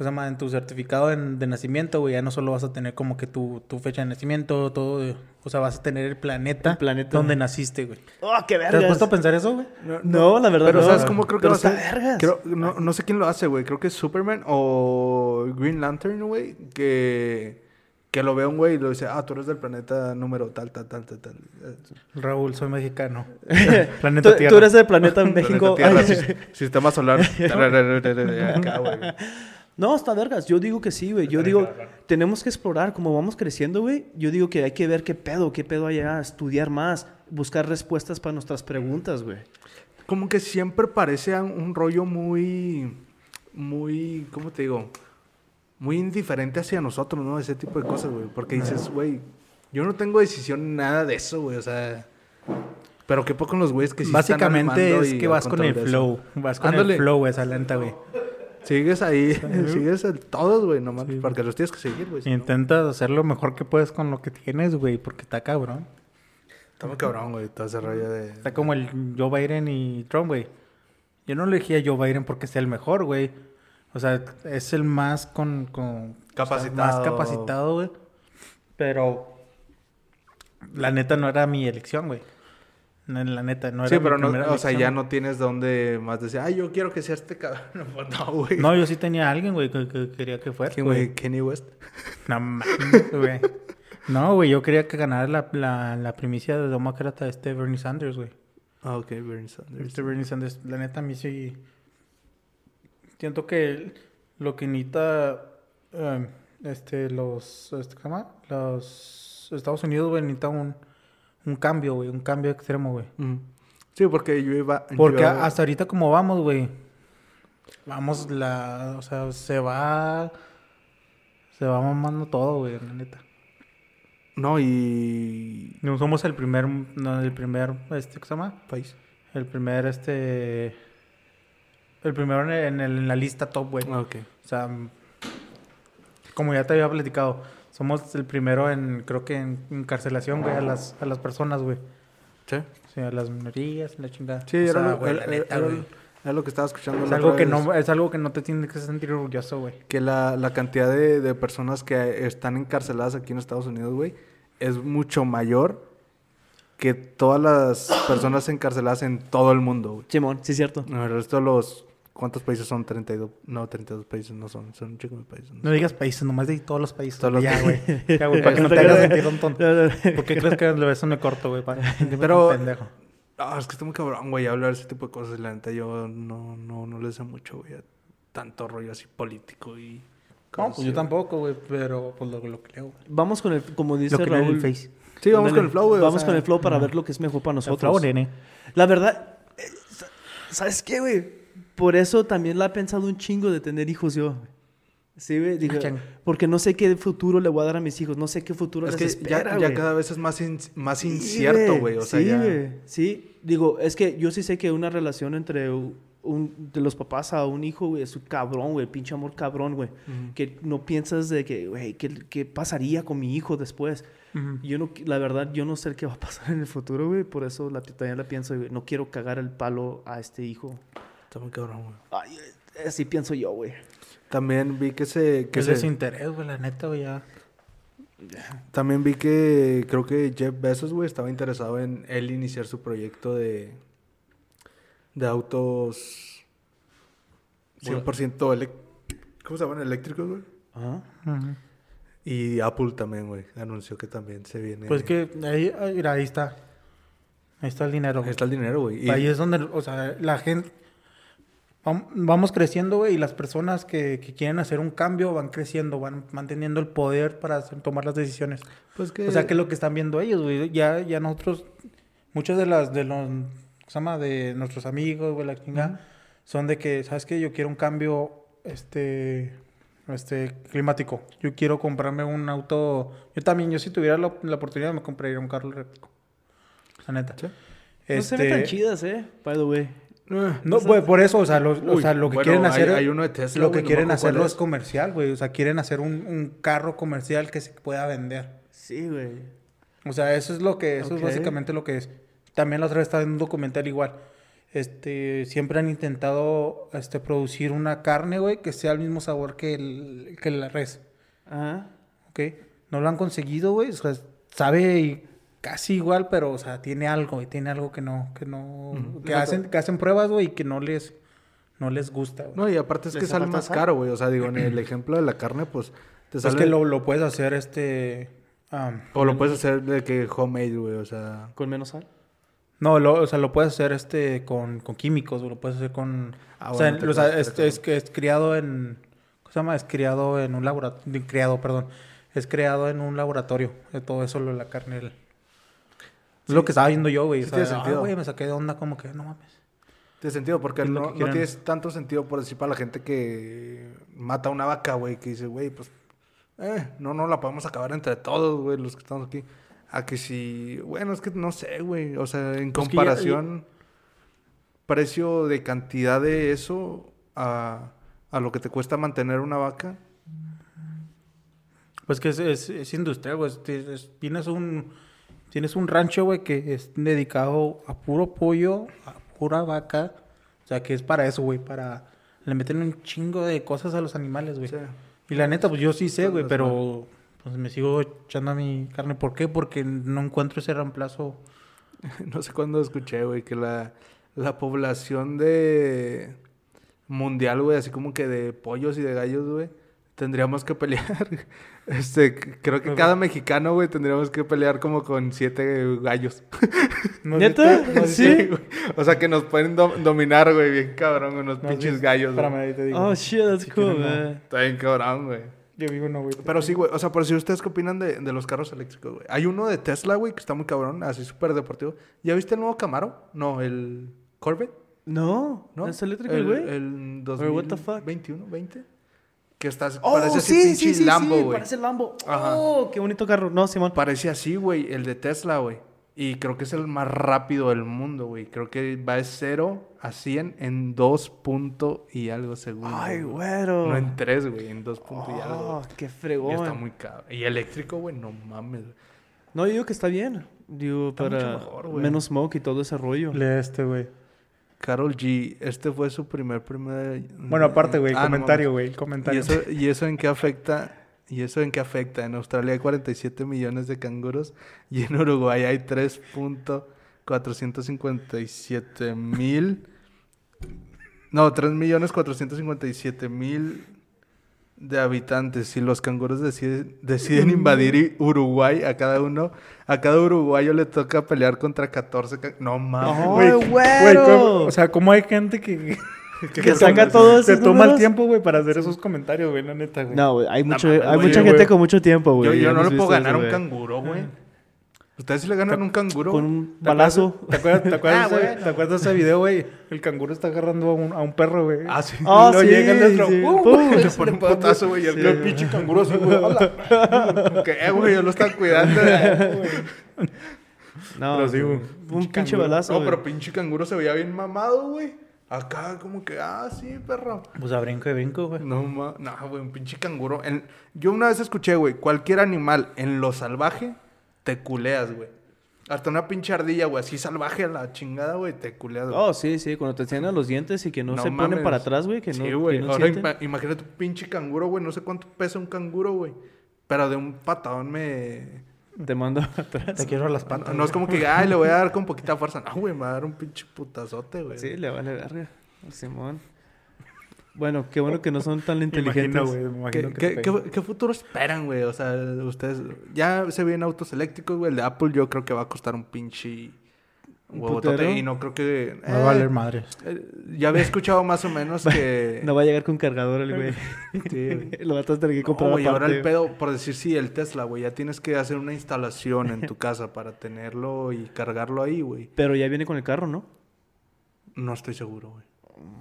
¿cómo se llama? en tu certificado en- de nacimiento, güey, ya no solo vas a tener como que tu, tu fecha de nacimiento, todo, eh, o sea, vas a tener el planeta, El planeta. donde naciste, güey. ¡Oh, qué ¿Te has puesto a pensar eso, güey? No, la verdad Pero no. ¿sabes cómo creo que Pero va a vergas. Creo- no, no sé quién lo hace, güey. Creo que es Superman o Green Lantern, güey. Que, Que lo ve un güey y lo dice, ah, tú eres del planeta número tal, tal, tal, tal, tal. Raúl, soy mexicano. Planeta Tierra. tú eres del planeta México. Planeta Tierra, sis- sistema solar. Acá, güey. No, está vergas. Yo digo que sí, güey. Yo digo, tenemos que explorar. Como vamos creciendo, güey. Yo digo que hay que ver qué pedo, qué pedo hay allá. Estudiar más. Buscar respuestas para nuestras preguntas, güey. Como que siempre parece a un rollo muy, muy, ¿cómo te digo? Muy indiferente hacia nosotros, ¿no? Ese tipo de cosas, güey. Porque dices, güey, yo no tengo decisión en nada de eso, güey. O sea, pero qué poco los güeyes que sí están Básicamente es y que vas con el flow. Vas con Ándale. el flow, esa lenta, güey. Sigues ahí, sigues el todos, güey, nomás. Porque los tienes que seguir, güey. no- Intentas hacer lo mejor que puedes con lo que tienes, güey, porque está cabrón. Está muy cabrón, güey, todo ese rollo de... Está como el Joe Biden y Trump, güey. Yo no elegí a Joe Biden porque sea el mejor, güey. O sea, es el más con... con Capacitado. más capacitado, güey. Pero... La neta no era mi elección, güey. La neta, no era Sí, mi pero no, o sea, ya no tienes donde más decir, ay, yo quiero que sea este cabrón. Pues No, güey. No, yo sí tenía a alguien, güey, que, que quería que fuera, ¿Quién, güey. Kenny West. No mames, güey. No, güey, yo quería que ganara la, la, la primicia de demócrata este Bernie Sanders, güey. Ah, ok, Bernie Sanders. Este Bernie Sanders, la neta, a mí sí. Siento que lo que necesita. eh, este, los. Este, ¿Cómo? Los Estados Unidos, güey, necesita un, un cambio, güey. Un cambio extremo, güey. Mm. Sí, porque yo iba... Porque yo- hasta ahorita, como vamos, güey. Vamos, la. O sea, se va. Se va mamando todo, güey, la neta. No, y... No somos el primer. No, el primer. Este, ¿Qué se llama? País. El primer, este. El primero en, el- en la lista top, güey. Ah, ok. O sea, como ya te había platicado, somos el primero en, creo que en encarcelación, güey, a las, a las personas, güey. ¿Sí? O sea, a las minorías, la chingada. Sí, O era, sea, lo, güey, era- la neta, era- güey. era lo que estaba escuchando. Es la algo, que vez, no, es algo que no te tienes que sentir orgulloso, güey. Que la, la cantidad de, de personas que están encarceladas aquí en Estados Unidos, güey, es mucho mayor que todas las personas encarceladas en todo el mundo, güey. Simón, sí es cierto. El resto de los... ¿Cuántos países son? 32... No, 32 países no son. Son un chico de países. No digas países, nomás de todos los países. Todos los ya, güey. Ya, güey, para que no te hagas sentir un tonto. ¿Por qué crees que lo eso me corto, güey? Pero- Pendejo. Ah, es que está muy cabrón, güey, hablar ese tipo de cosas. La neta, yo no, no, no le sé mucho, güey, a tanto rollo así político y... No, pues así, yo tampoco, güey, pero pues lo, lo que leo, güey. Vamos con el, como dice Lo Raúl. el Face. Sí, vamos con el flow, güey. o Vamos sea, con el flow para ver lo que es mejor para El nosotros. flow, nene. La verdad, eh, sa- ¿sabes qué, güey? Por eso también la he pensado un chingo de tener hijos yo. Sí, güey. Digo, Ah, chinga. porque no sé qué futuro le voy a dar a mis hijos. No sé qué futuro Es les que ya, espera, ya güey. cada vez es más, in- más incierto, güey. O sea, sí, ya... güey, Sí, digo, es que yo sí sé que una relación entre un, de los papás a un hijo, güey, es un cabrón, güey, pinche amor cabrón, güey. Que no piensas de que, güey, ¿qué, qué pasaría con mi hijo después? Yo no, la verdad, yo no sé qué va a pasar en el futuro, güey. Por eso la, también la pienso, güey. No quiero cagar el palo a este hijo. Está muy cabrón, güey. Ay, así pienso yo, güey. También vi que se... Que se es interés, güey, la neta, güey, ya. También vi que creo que Jeff Bezos, güey, estaba interesado en él iniciar su proyecto de... De autos... 100% elec- ¿Cómo se llaman? Eléctricos, güey. Ajá. Y Apple también, güey. Anunció que también se viene... Pues que ahí, ahí, mira, ahí está. Ahí está el dinero. Ahí está el dinero, güey. Y- Ahí es donde, o sea, la gente... vam- Vamos creciendo, güey, y las personas que, que quieren hacer un cambio van creciendo, van manteniendo el poder para hacer- tomar las decisiones. Pues que... O sea, que es lo que están viendo ellos, güey. Ya, ya nosotros, muchas de las, de los, ¿cómo se llama? De nuestros amigos, güey, la chingada, son de que, ¿sabes qué? Yo quiero un cambio, este, este, climático. Yo quiero comprarme un auto. Yo también, yo si tuviera la, la oportunidad me compraría un carro eléctrico. La neta. Sí. No se ven tan Este, chidas, eh, by the way. Eh, no, güey, por eso, o sea, lo, o Uy, sea, lo que bueno, quieren hacer, hay uno de Tesla, lo que no quieren cuál hacerlo es. es comercial, güey. O sea, quieren hacer un, un carro comercial que se pueda vender. Sí, güey. O sea, eso es lo que, eso es básicamente lo que es. También la otra vez estaba en un documental igual. Este, siempre han intentado este, producir una carne, güey, que sea el mismo sabor que, el, que la res. Ajá. ¿Ok? No lo han conseguido, güey. O sea, sabe y casi igual, pero, o sea, tiene algo, y tiene algo que no, que no, que hacen, que hacen pruebas, güey, y que no les, no les gusta, güey. No, y aparte es que ¿Les sale más sal? caro, güey. O sea, digo, en el ejemplo de la carne, pues te Es sale... que lo, lo puedes hacer este... O lo puedes hacer de que homemade, güey. O sea... ¿Con menos sal? No, lo, o sea, lo puedes hacer este con, con químicos, o lo puedes hacer con... Ah, o sea, bueno, te o sea, puedes es, es que es criado en... ¿Cómo se llama? Es criado en un laboratorio... Criado, perdón. Es creado en un laboratorio. De todo eso, lo de la carne. el- Es lo que estaba viendo yo, güey. Sí o sea, tiene ah, sentido. güey, me saqué de onda como que, no mames. Tiene sentido, porque no, tienes tanto sentido por decir para la gente que mata una vaca, güey, que dice, güey, pues, eh, no, no la podemos acabar entre todos, güey, los que estamos aquí. A que si, bueno, es que no sé, güey, o sea, en Pues ya- comparación, precio de cantidad de eso a, a lo que te cuesta mantener una vaca, Pues que es, es, es industrial, güey. es- es- tienes un... Tienes un rancho, güey, que es dedicado a puro pollo, a pura vaca. O sea, que es para eso, güey, para... Le meten un chingo de cosas a los animales, güey. Y la neta, pues yo sí sé, güey, pero pues me sigo echando a mi carne. ¿Por qué? Porque no encuentro ese reemplazo. no sé cuándo escuché, güey, que la, la población de mundial, güey, así como que de pollos y de gallos, güey, tendríamos que pelear. Este, creo que cada mexicano, güey, tendríamos que pelear como con siete gallos. ¿No has ¿Neta? no Sí. güey. O sea, que nos pueden dom- dominar, güey, bien cabrón, unos no pinches gallos, güey. Espérame, ahí te digo. Oh, shit, that's Si cool, no. man. Está bien cabrón, güey. Yo vivo no, güey. Pero sí, güey. O sea, por si ustedes qué opinan de, de los carros eléctricos, güey. Hay uno de Tesla, güey, que está muy cabrón, así súper deportivo. ¿Ya viste el nuevo Camaro? No, el Corvette. No, ¿No? ¿Es eléctrico, el, güey? El Or what the fuck? 2021, 20. Que está, Oh, parece ese sí, pinche sí, sí, Lambo, sí, güey. parece Lambo. Ajá. Oh, qué bonito carro. No, Simón. Parece así, güey, el de Tesla, güey. Y creo que es el más rápido del mundo, güey. Creo que va de 0 a 100 en 2 punto y algo segundos. Ay, güey. güero. No en 3, güey, en 2 punto y algo. Oh, qué Y fregón. está muy cabrón. Y eléctrico, güey, no mames. No, yo digo que está bien. Digo, Está para mucho mejor, güey. menos smoke y todo ese rollo. Lee este, güey. Carol G, este fue su primer primer... Bueno, aparte, güey, Ah, no comentario, güey. ¿Y comentario. eso, ¿Y eso en qué afecta? ¿Y eso en qué afecta? En Australia hay 47 millones de canguros y en Uruguay hay 3.457 mil... No, 3 millones 457 mil de habitantes. Si los canguros deciden, deciden invadir Uruguay, a cada uno, a cada uruguayo le toca pelear contra 14 can- No mames. ¡Ay, Güey, güero! Güey, ¿cómo- o sea, ¿cómo hay gente que... Que saca todos Se toma el tiempo, güey, para hacer esos comentarios, güey, la neta, güey. No, güey, hay, mucho, hay mucha gente con mucho tiempo, güey. Yo, yo no le puedo ganar a eso, un canguro, güey. ¿Ustedes sí le ganan a un canguro? Con un ¿Te acuerdas- balazo. ¿Te acuerdas, te acuerdas, Ah. ¿te acuerdas de ese video, güey? El canguro está agarrando a un, a un perro, güey. Ah, sí. Oh, Y luego sí, llega el otro, sí. ¡pum! Pum, Le pone un putazo, güey, y el- el pinche canguro así, güey. ¡Hola! ¿Qué, güey? Yo lo estaba cuidando. No, Pero sí, güey. un pinche balazo. no, güey. pero pinche canguro se veía bien mamado, güey. Acá como que, ah, sí, perro. Pues a brinco de brinco, güey. No, ma, no, güey, un pinche canguro. En- Yo una vez escuché, güey, cualquier animal en lo salvaje, te culeas, güey. Hasta una pinche ardilla, güey, así salvaje a la chingada, güey, te culeas, güey. Oh, sí, sí, cuando te enciendan los dientes y que no, No se mames. ponen para atrás, güey, que no, Sí, güey. no Ahora ima- imagínate un pinche canguro, güey. No sé cuánto pesa un canguro, güey. Pero de un patadón me... Te mando atrás. Te quiero a las patas. No es como que, ay, le voy a dar con poquita fuerza. No, güey, me va a dar un pinche putazote, güey. Sí, le vale verga. Simón. Bueno, qué bueno que no son tan inteligentes. imagino, güey. Me imagino ¿Qué, que qué, futuro esperan, güey? O sea, ustedes... Ya se vienen autos eléctricos, güey. El de Apple yo creo que va a costar un pinche... ¿Un huevotote. Y no creo que... Me va a eh, valer madre. eh, ya había escuchado más o menos que... No va a llegar con cargador el güey. Sí, güey. Lo vas a tener que No, comprar güey, ahora aparte. el pedo, por decir sí, el Tesla, güey, ya tienes que hacer una instalación en tu casa para tenerlo y cargarlo ahí, güey. Pero ya viene con el carro, ¿no? No estoy seguro, güey.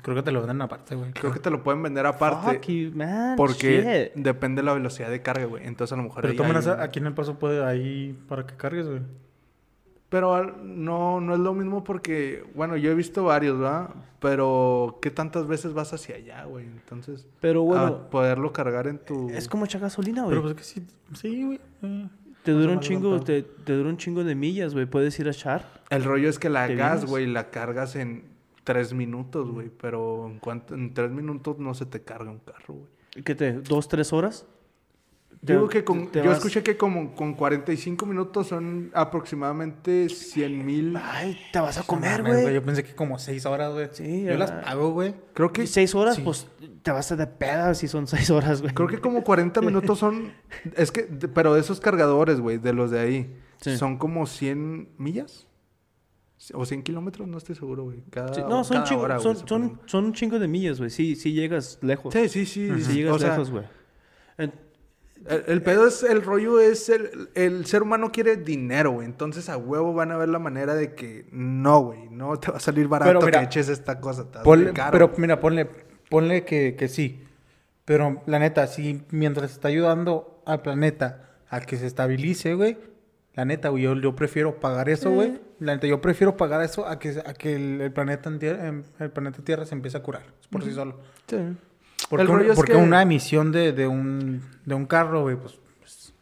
Creo que te lo venden aparte, güey. Creo que te lo pueden vender aparte Fuck you, man. porque shit. depende de la velocidad de carga, güey. Entonces a lo mejor Pero tú hay aquí en el paso puede ahí para que cargues, güey. Pero no, no es lo mismo porque, bueno, yo he visto varios, ¿verdad? Pero ¿qué tantas veces vas hacia allá, güey? Entonces, Pero bueno, a poderlo cargar en tu... es como echar gasolina, güey. Pero pues es que sí, sí, güey. eh. te dura un chingo, te, te dura un chingo de millas, güey. Puedes ir a echar. El rollo es que la ¿Te gas, vienes? güey, la cargas en tres minutos, güey. Pero en, cuanto, en tres minutos no se te carga un carro, güey. ¿Qué te? ¿Dos, tres horas? Digo que con, te yo vas- escuché que como con 45 minutos son aproximadamente 100 mil. Ay, te vas a comer, güey. Yo pensé que como seis horas, güey. Sí, Yo las pago, güey. Creo que, Y seis horas, Sí. pues te vas a de peda si son seis horas, güey. creo que como 40 minutos son. Es que, de- pero de esos cargadores, güey, de los de ahí, Sí. son como 100 millas. O 100 kilómetros, no estoy seguro, güey. Cada, Sí, no, son, cada chingo- hora, güey, son, son, un chingo de millas, güey. Sí, sí llegas lejos. Sí, sí, sí. Sí llegas o sea, lejos, güey. En- El, el pedo es, el rollo es, el, el ser humano quiere dinero, güey. Entonces a huevo van a ver la manera de que no, güey. No te va a salir barato Pero mira, que eches esta cosa. te Ponle- caro. pero mira, ponle, ponle que, que sí. Pero la neta, si mientras está ayudando al planeta a que se estabilice, güey, la neta, güey, yo, yo prefiero pagar eso, güey. La neta, yo prefiero pagar eso a que, a que el, el planeta en em, el planeta Tierra se empiece a curar por sí solo. Sí. Porque, El un- rollo es que- una emisión de, de un, de un carro, güey, pues, pues,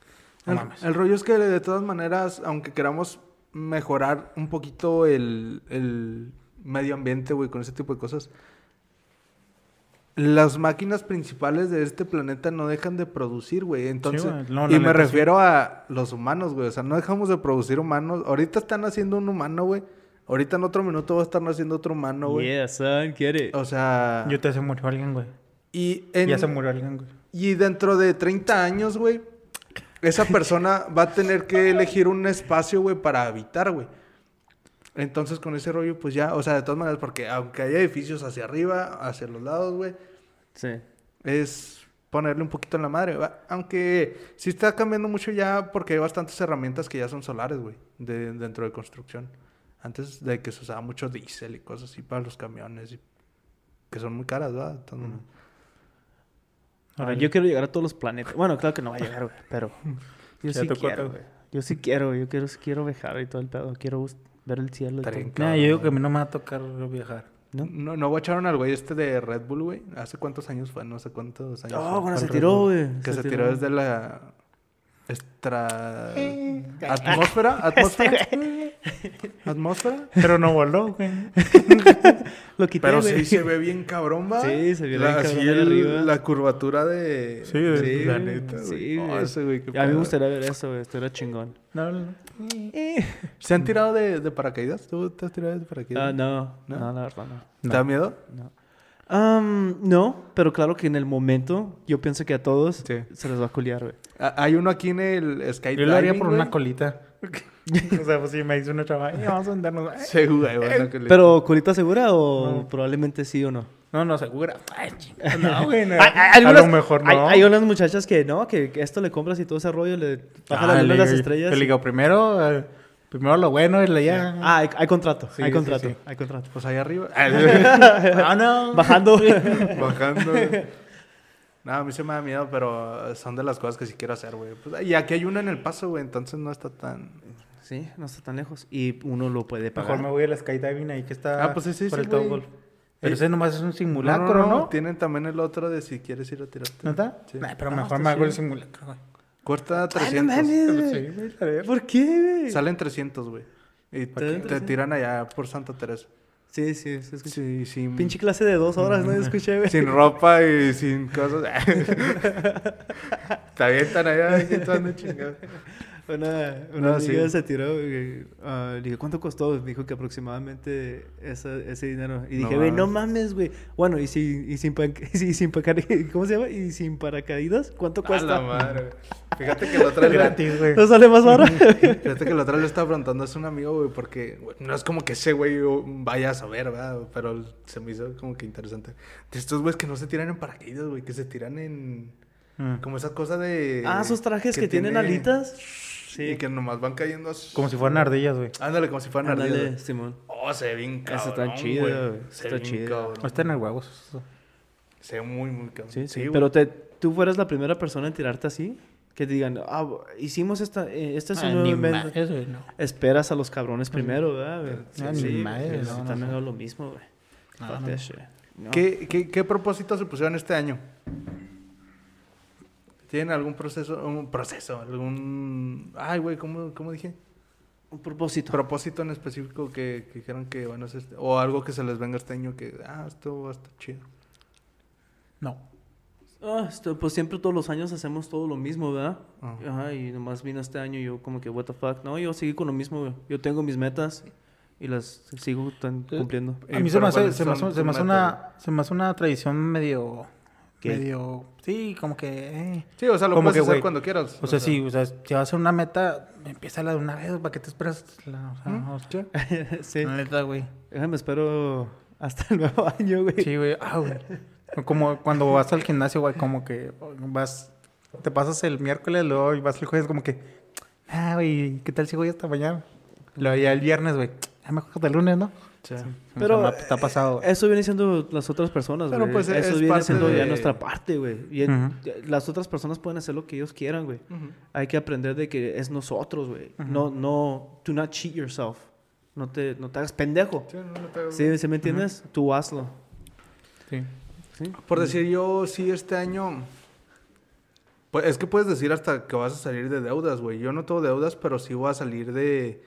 no El, mames. el rollo es que de todas maneras, aunque queramos mejorar un poquito el, el medio ambiente, güey, con ese tipo de cosas, las máquinas principales de este planeta no dejan de producir, güey. Entonces, güey. No, y me sí. refiero a los humanos, güey. O sea, no dejamos de producir humanos. Ahorita están haciendo un humano, güey. Ahorita en otro minuto va a estar haciendo otro humano, güey. Yeah, son, it. O sea, Yo te se murió alguien, güey. y en, Ya se murió alguien, güey. y dentro de 30 años, güey, esa persona va a tener que elegir un espacio, güey, para habitar, güey. Entonces, con ese rollo, pues ya, o sea, de todas maneras, porque aunque haya edificios hacia arriba, hacia los lados, güey, Sí. es ponerle un poquito en la madre, ¿va? Aunque sí está cambiando mucho ya porque hay bastantes herramientas que ya son solares, güey, de, dentro de construcción. Antes de que se usaba mucho diésel y cosas así para los camiones, y- que son muy caras, ¿verdad? Todas maneras. Ahora, yo quiero llegar a todos los planetas. Bueno, claro que no va a llegar, güey, pero yo sí quiero, güey. Yo sí quiero, yo quiero, quiero viajar y todo el pedo. Quiero ver el cielo Nah, yo digo que a mí no me va a tocar viajar. ¿No? No, no guacharon al güey este de Red Bull, güey. ¿Hace cuántos años fue? No sé cuántos años. Oh, fue. cuando se tiró, güey. Que se tiró desde la extra atmósfera, atmósfera, atmósfera. Pero no voló, güey. Lo quité, Pero güey. sí se ve bien cabrón, va. Sí, se ve La- bien así cabrón ahí el- arriba. La curvatura de. Sí, de- Sí, la güey. neta, güey. Sí, Oh, ese güey, qué A mí me gustaría ver eso, güey. Esto era chingón. No, no, no. ¿Se han tirado de, de paracaídas? ¿Tú te has tirado de paracaídas? Ah, no. ¿No? no. la verdad no. ¿Te da miedo? No. Am, no, pero claro que en el momento yo pienso que a todos Sí. se les va a culiar, güey. Hay uno aquí en el skydiving, Yo lo haría por güey. una colita. o sea, pues si me dice una chava, "Eh, vamos a andarnos. Que le- Pero, ¿colita segura o No. probablemente sí o no? No, no, segura. Ay, chingada. No, güey. no. Hay- hay a algunas- lo mejor no. Hay, hay unas muchachas que no, que, que esto le compras y todo ese rollo, le baja la Ah, luna de le- las estrellas. Le digo, primero, eh, primero lo bueno y le ya. Ah, hay, hay contrato, Sí, hay contrato, sí. hay contrato. Pues ahí arriba. Ah, no. Bajando. Bajando. No, a mí se me da miedo, pero son de las cosas que sí quiero hacer, güey. Pues, y aquí hay una en el paso, güey, entonces no está tan... sí, no está tan lejos. Y uno lo puede pagar. Mejor me voy al skydiving ahí que está Ah, pues sí, sí, por sí, el Top güey. Golf. Pero Eh, ese nomás es un simulacro, ¿no? Tienen también el otro de si quieres ir a tirarte. ¿No está? Sí. Nah, pero Ah, mejor me hago el simulacro, güey. Cuesta Ay, 300. no mames, güey. Sí, güey, está bien. ¿Por qué, güey? Salen 300, güey. Y te, ¿Salen te 300? tiran allá por Santa Teresa. Sí, sí, se escucha. Sí, sin, Pinche clase de dos horas, ¿no? Escuché, güey. sin ropa y sin cosas. te avientan allá y tú andas chingado. Una, una No, amiga sí. se tiró, le dije, ¿cuánto costó? Me dijo que aproximadamente esa- ese dinero. Y dije, güey, no mames. güey. Bueno, y, si, y sin, pa- y sin paracaídas, ¿cómo se llama? Y sin paracaídas, ¿cuánto A la cuesta? madre. Fíjate que la otra vez... Gratis, güey. ¿No sale más barato? Fíjate que la otra vez le estaba preguntando a un amigo, güey, porque no es como que ese güey vaya a saber, ¿verdad? Pero se me hizo como que interesante. De estos güeyes que no se tiran en paracaídas, güey, que se tiran en... Mm. Como esa cosa de... ah, esos trajes que, tienen tiene- alitas. Y que nomás van cayendo... así. Como si fueran ardillas, güey. Ándale, como si fueran ardillas, Ándale. Simón. Oh, se ve bien cabrón, Eso está chido, güey. Se Está ve bien chido. cabrón. Están en huevos. Se ve muy, muy cabrón. Sí, sí. Pero te, tú fueras la primera persona en tirarte así. Que te digan, ah, hicimos esta, eh, este es un Ah, nuevo ni invento. no. Esperas a los cabrones primero, ¿verdad? güey? Ah, ni madre, no, sí, no, también no. hago lo mismo, güey. ¿Qué, qué, qué propósitos se pusieron este año? ¿Tienen algún proceso? Un proceso, algún... Ay, güey, ¿cómo, ¿cómo dije? Un propósito. propósito en específico que, que dijeron que van a hacer, o algo que se les venga este año que, ah, esto va a estar chido. No. Ah, esto, pues siempre todos los años hacemos todo lo mismo, ¿verdad? Ah. Ajá, y nomás vino este año y yo como que, what the fuck. No, yo seguí con lo mismo, güey. Yo tengo mis metas y las sigo tan cumpliendo. A mí Eh, se me hace, ¿cuáles se me hace, una, se me hace una tradición medio, Medio, sí, como que, eh. Sí, o sea, lo Como puedes que, hacer cuando quieras. O sea, sí, o sea, si vas a hacer una meta, empieza la de una vez, ¿para qué te esperas? La, o sea, o sea, sí. la neta, güey. Déjame espero hasta el nuevo año, güey. Sí, güey. Ah, güey. Como cuando vas al gimnasio, güey, como que vas, te pasas el miércoles, luego y vas el jueves, como que, ah, güey, ¿qué tal si voy hasta mañana? Luego ya el viernes, güey, ya mejor hasta el lunes, ¿no? Sí. Pero O sea, ha pasado. Eso viene siendo las otras personas, güey. Pero, pues, Eso es viene siendo ya nuestra parte, güey. Y las otras personas pueden hacer lo que ellos quieran, güey. Hay que aprender de que es nosotros, güey. No, no, do not cheat yourself. No te, no te hagas pendejo. Sí, no, no te- ¿Sí, ¿sí me entiendes? Tú hazlo. Sí. ¿Sí? Por decir yo, sí, este año. Pues es que puedes decir hasta que vas a salir de deudas, güey. Yo no tengo deudas, pero sí voy a salir de.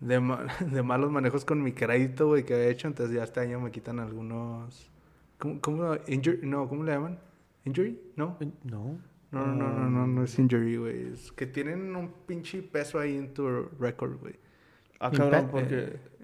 De, ma- de malos manejos con mi crédito, güey, que he hecho. Entonces ya este año me quitan algunos. ¿Cómo? cómo injury? No, ¿cómo le llaman? ¿Injury? No. No. No, no, no, no, no, no es injury, güey. Es que tienen un pinche peso ahí en tu record, güey. Ah, Impact, cabrón, porque...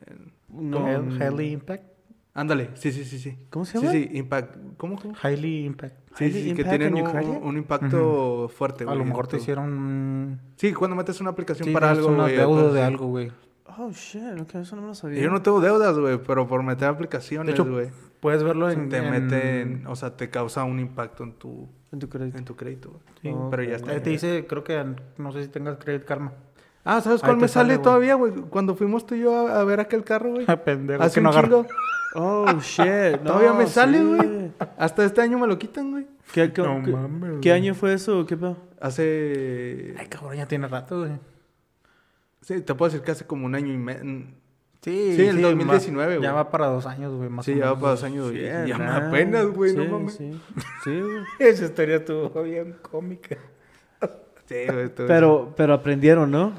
Eh, No. Highly Impact. ándale, sí, sí, sí, sí. ¿Cómo se llama? Sí, sí, impact. ¿Cómo? cómo? Highly Impact. Sí, Highly sí, sí, que tienen un, impacto fuerte, A güey. lo en mejor te hicieron. Sí, cuando metes una aplicación Sí, para algo, güey. adeudo entonces, de algo, güey. Oh, shit. Ok, eso no me lo sabía. Yo no tengo deudas, güey, pero por meter aplicaciones, güey. Puedes verlo en... te en- meten, o sea, te causa un impacto en tu, En tu crédito. en tu crédito, güey. Sí. Ok. Pero ya está. Ahí te dice, creo que, no sé si tengas Credit Karma. Ah, ¿sabes cuál me sale, todavía, güey? Cuando fuimos tú y yo a, a ver aquel carro, güey. Pendejo, Hace que un no chingo. Oh, shit. Todavía no, me sale, güey. Hasta este año me lo quitan, güey. ¿Qué, qué, No qué- mames, qué año fue eso? ¿Qué pedo? Hace... Ay, cabrón, ya tiene rato, güey. Sí, te puedo decir que hace como un año y medio. Sí, Sí, el va- 2019, güey. Ya va para dos años, güey, más Sí, o ya va menos. para dos años, güey. Shit, Ya me apenas, güey, no Sí, mames. Sí, sí, güey. Esa historia estuvo bien cómica. Sí, güey. Pero, pero aprendieron, ¿no?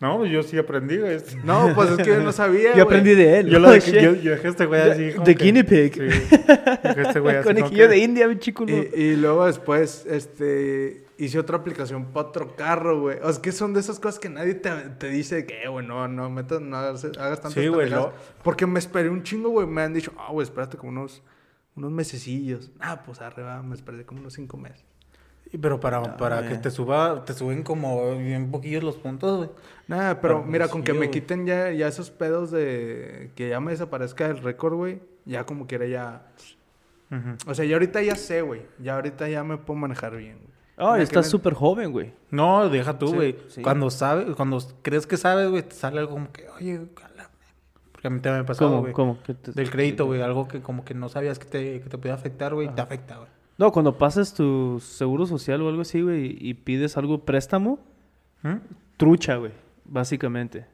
No, pues yo sí aprendí, güey. No, pues es que yo no sabía, Yo aprendí de él. Yo, lo Oh, dejé, yo, yo dejé a este güey así que- guinea pig. Sí. Dejé a este güey así conejillo de India, mi chico. Y, y luego después, este, hice otra aplicación para otro carro, güey. O sea, que son de esas cosas que nadie te, te dice que, "Eh, güey, no, no, metas, no hagas, hagas tantas Sí, güey, pendejadas". lo- Porque me esperé un chingo, güey. Me han dicho, ah, güey, espérate como unos, unos mesecillos. Ah, pues arriba me esperé como unos cinco meses. Y Pero para, para que te suba, te suben como bien poquillos los puntos, güey. Nada, pero Pero mira, sí, con que me quiten ya, ya esos pedos de que ya me desaparezca el récord, güey, ya como quiera ya... O sea, ya ahorita ya sé, güey. Ya ahorita ya me puedo manejar bien, güey. Ay, estás me- súper joven, güey. No, deja tú, Sí, güey. sí. Cuando sabes, cuando crees que sabes, güey, te sale algo como que, oye. Porque a mí también me ha pasado, ¿Cómo? güey. ¿Cómo? ¿Qué te- Del crédito, güey. Algo que como que no sabías que te, que te podía afectar, güey. Te afecta, güey. No, cuando pases tu seguro social o algo así, güey, y, y pides algo préstamo, ¿Mm? trucha, güey, básicamente.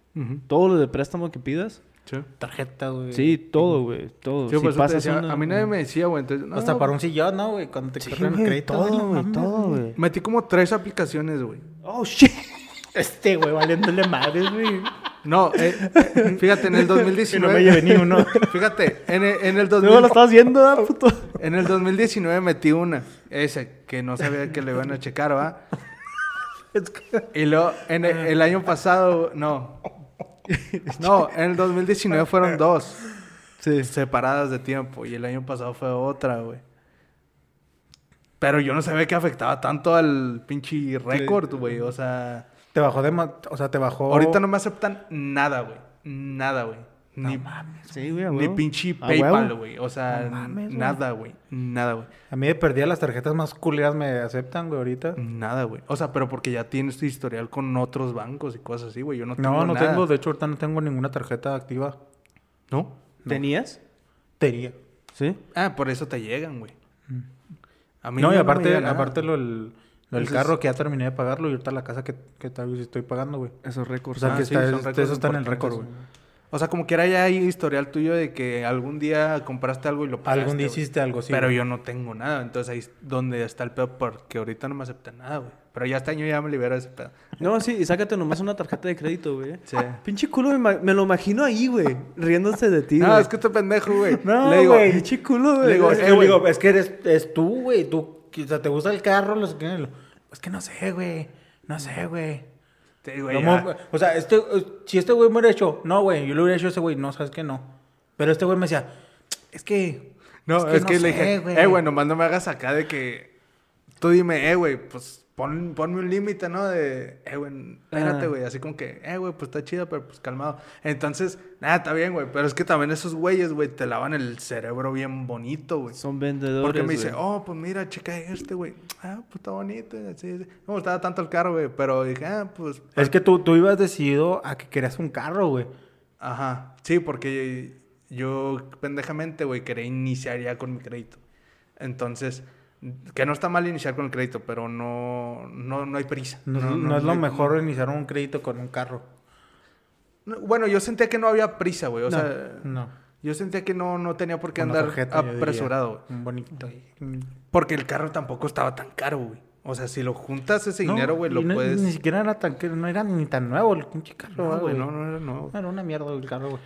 Todo lo de préstamo que pidas, Sí. Tarjeta, güey. sí, todo, güey, todo. Sí, si te pasas decía, una- a mí nadie me decía, güey. Entonces, no, Hasta para un sillón, ¿no, güey? Cuando te Sí, güey, crédito. todo, no güey, todo, güey. Metí como tres aplicaciones, güey. Oh, shit. Este, güey, valiéndole madres, güey. No, eh, eh, fíjate, en el Y no 2019... me llevé ni uno. Fíjate, en el, en el No 2000 lo estás viendo, ah, puto. En el 2019 metí una, ese, que no sabía que le iban a checar, ¿va? Y luego, en el, el año pasado, no. No, en el 2019 fueron dos. Separadas de tiempo. Y el año pasado fue otra, güey. Pero yo no sabía que afectaba tanto al pinche récord, güey. O sea, Te bajó de... O sea, te bajó... ahorita no me aceptan nada, güey. Nada, güey. Ni, Sí, güey, ni pinche PayPal, güey. O sea, No mames, nada, güey. Nada, güey. A mí de perdida las tarjetas más culeras me aceptan, güey, ahorita. Nada, güey. O sea, pero porque ya tienes tu historial con otros bancos y cosas así, güey. Yo no tengo No, no nada. tengo. De hecho, ahorita no tengo ninguna tarjeta activa. ¿No? ¿Tenías? Tenía. Sí. Ah, por eso te llegan, güey. A mí No, y me aparte, aparte lo, el- Entonces- carro que ya terminé de pagarlo y ahorita la casa que, que tal vez estoy pagando, güey. Esos O récords. sea, Ah, que sí, está, este- eso está en el récord, güey. O sea, como quiera ya hay historial tuyo de que algún día compraste algo y lo pagaste. Algún día hiciste algo, sí. Pero yo no tengo nada. Entonces ahí es donde está el pedo porque ahorita no me aceptan nada, güey. Pero ya este año ya me libero de ese pedo. No, sí, y sácate nomás una tarjeta de crédito, güey. Sí. Pinche culo, me, lo imagino ahí, güey. Riéndose de ti, No, es que este pendejo, güey. No, Le digo, güey. Pinche culo, güey. Le digo, Es eh, que, güey. digo, es que eres, es tú, güey. Tú o sea, ¿te gusta el carro? Los que- lo- Es que no sé, güey. No sé, güey. Sí, güey. No o sea, este, eh, si este güey me hubiera hecho, no, güey, yo le hubiera hecho a ese güey, no, sabes que no. Pero este güey me decía, es que. No, es que, no le sé, dije, eh, güey, nomás no me hagas acá de que. Tú dime, eh, güey, pues pon, ponme un límite, ¿no? De, eh, güey, espérate, Ah. güey. Así como que, eh, güey, pues está chido, pero pues calmado. Entonces, nada, está bien, güey. Pero es que también esos güeyes, güey, te lavan el cerebro bien bonito, güey. Son vendedores. Porque me dice, oh, pues mira, checa este, güey. Ah, pues está bonito. Así, así. No me gustaba tanto el carro, güey. Pero dije, ah, pues. Es que tú, tú ibas decidido a que querías un carro, güey. Ajá. Sí, porque yo, pendejamente, güey, quería iniciar ya con mi crédito. Entonces, que no está mal iniciar con el crédito, pero no, no, no hay prisa. No, es- no es lo hay- mejor iniciar un crédito con un carro. no, bueno, yo sentía que no había prisa, güey. O No, sea, no. yo sentía que no, no tenía por qué Una andar tarjeta, apresurado, bonito. Porque el carro tampoco estaba tan caro, güey. O sea, si lo juntas ese No, dinero, güey, lo no- puedes... Ni siquiera era tan, no era ni tan nuevo el pinche carro, No, güey, no, no era nuevo. Era una mierda el carro, güey.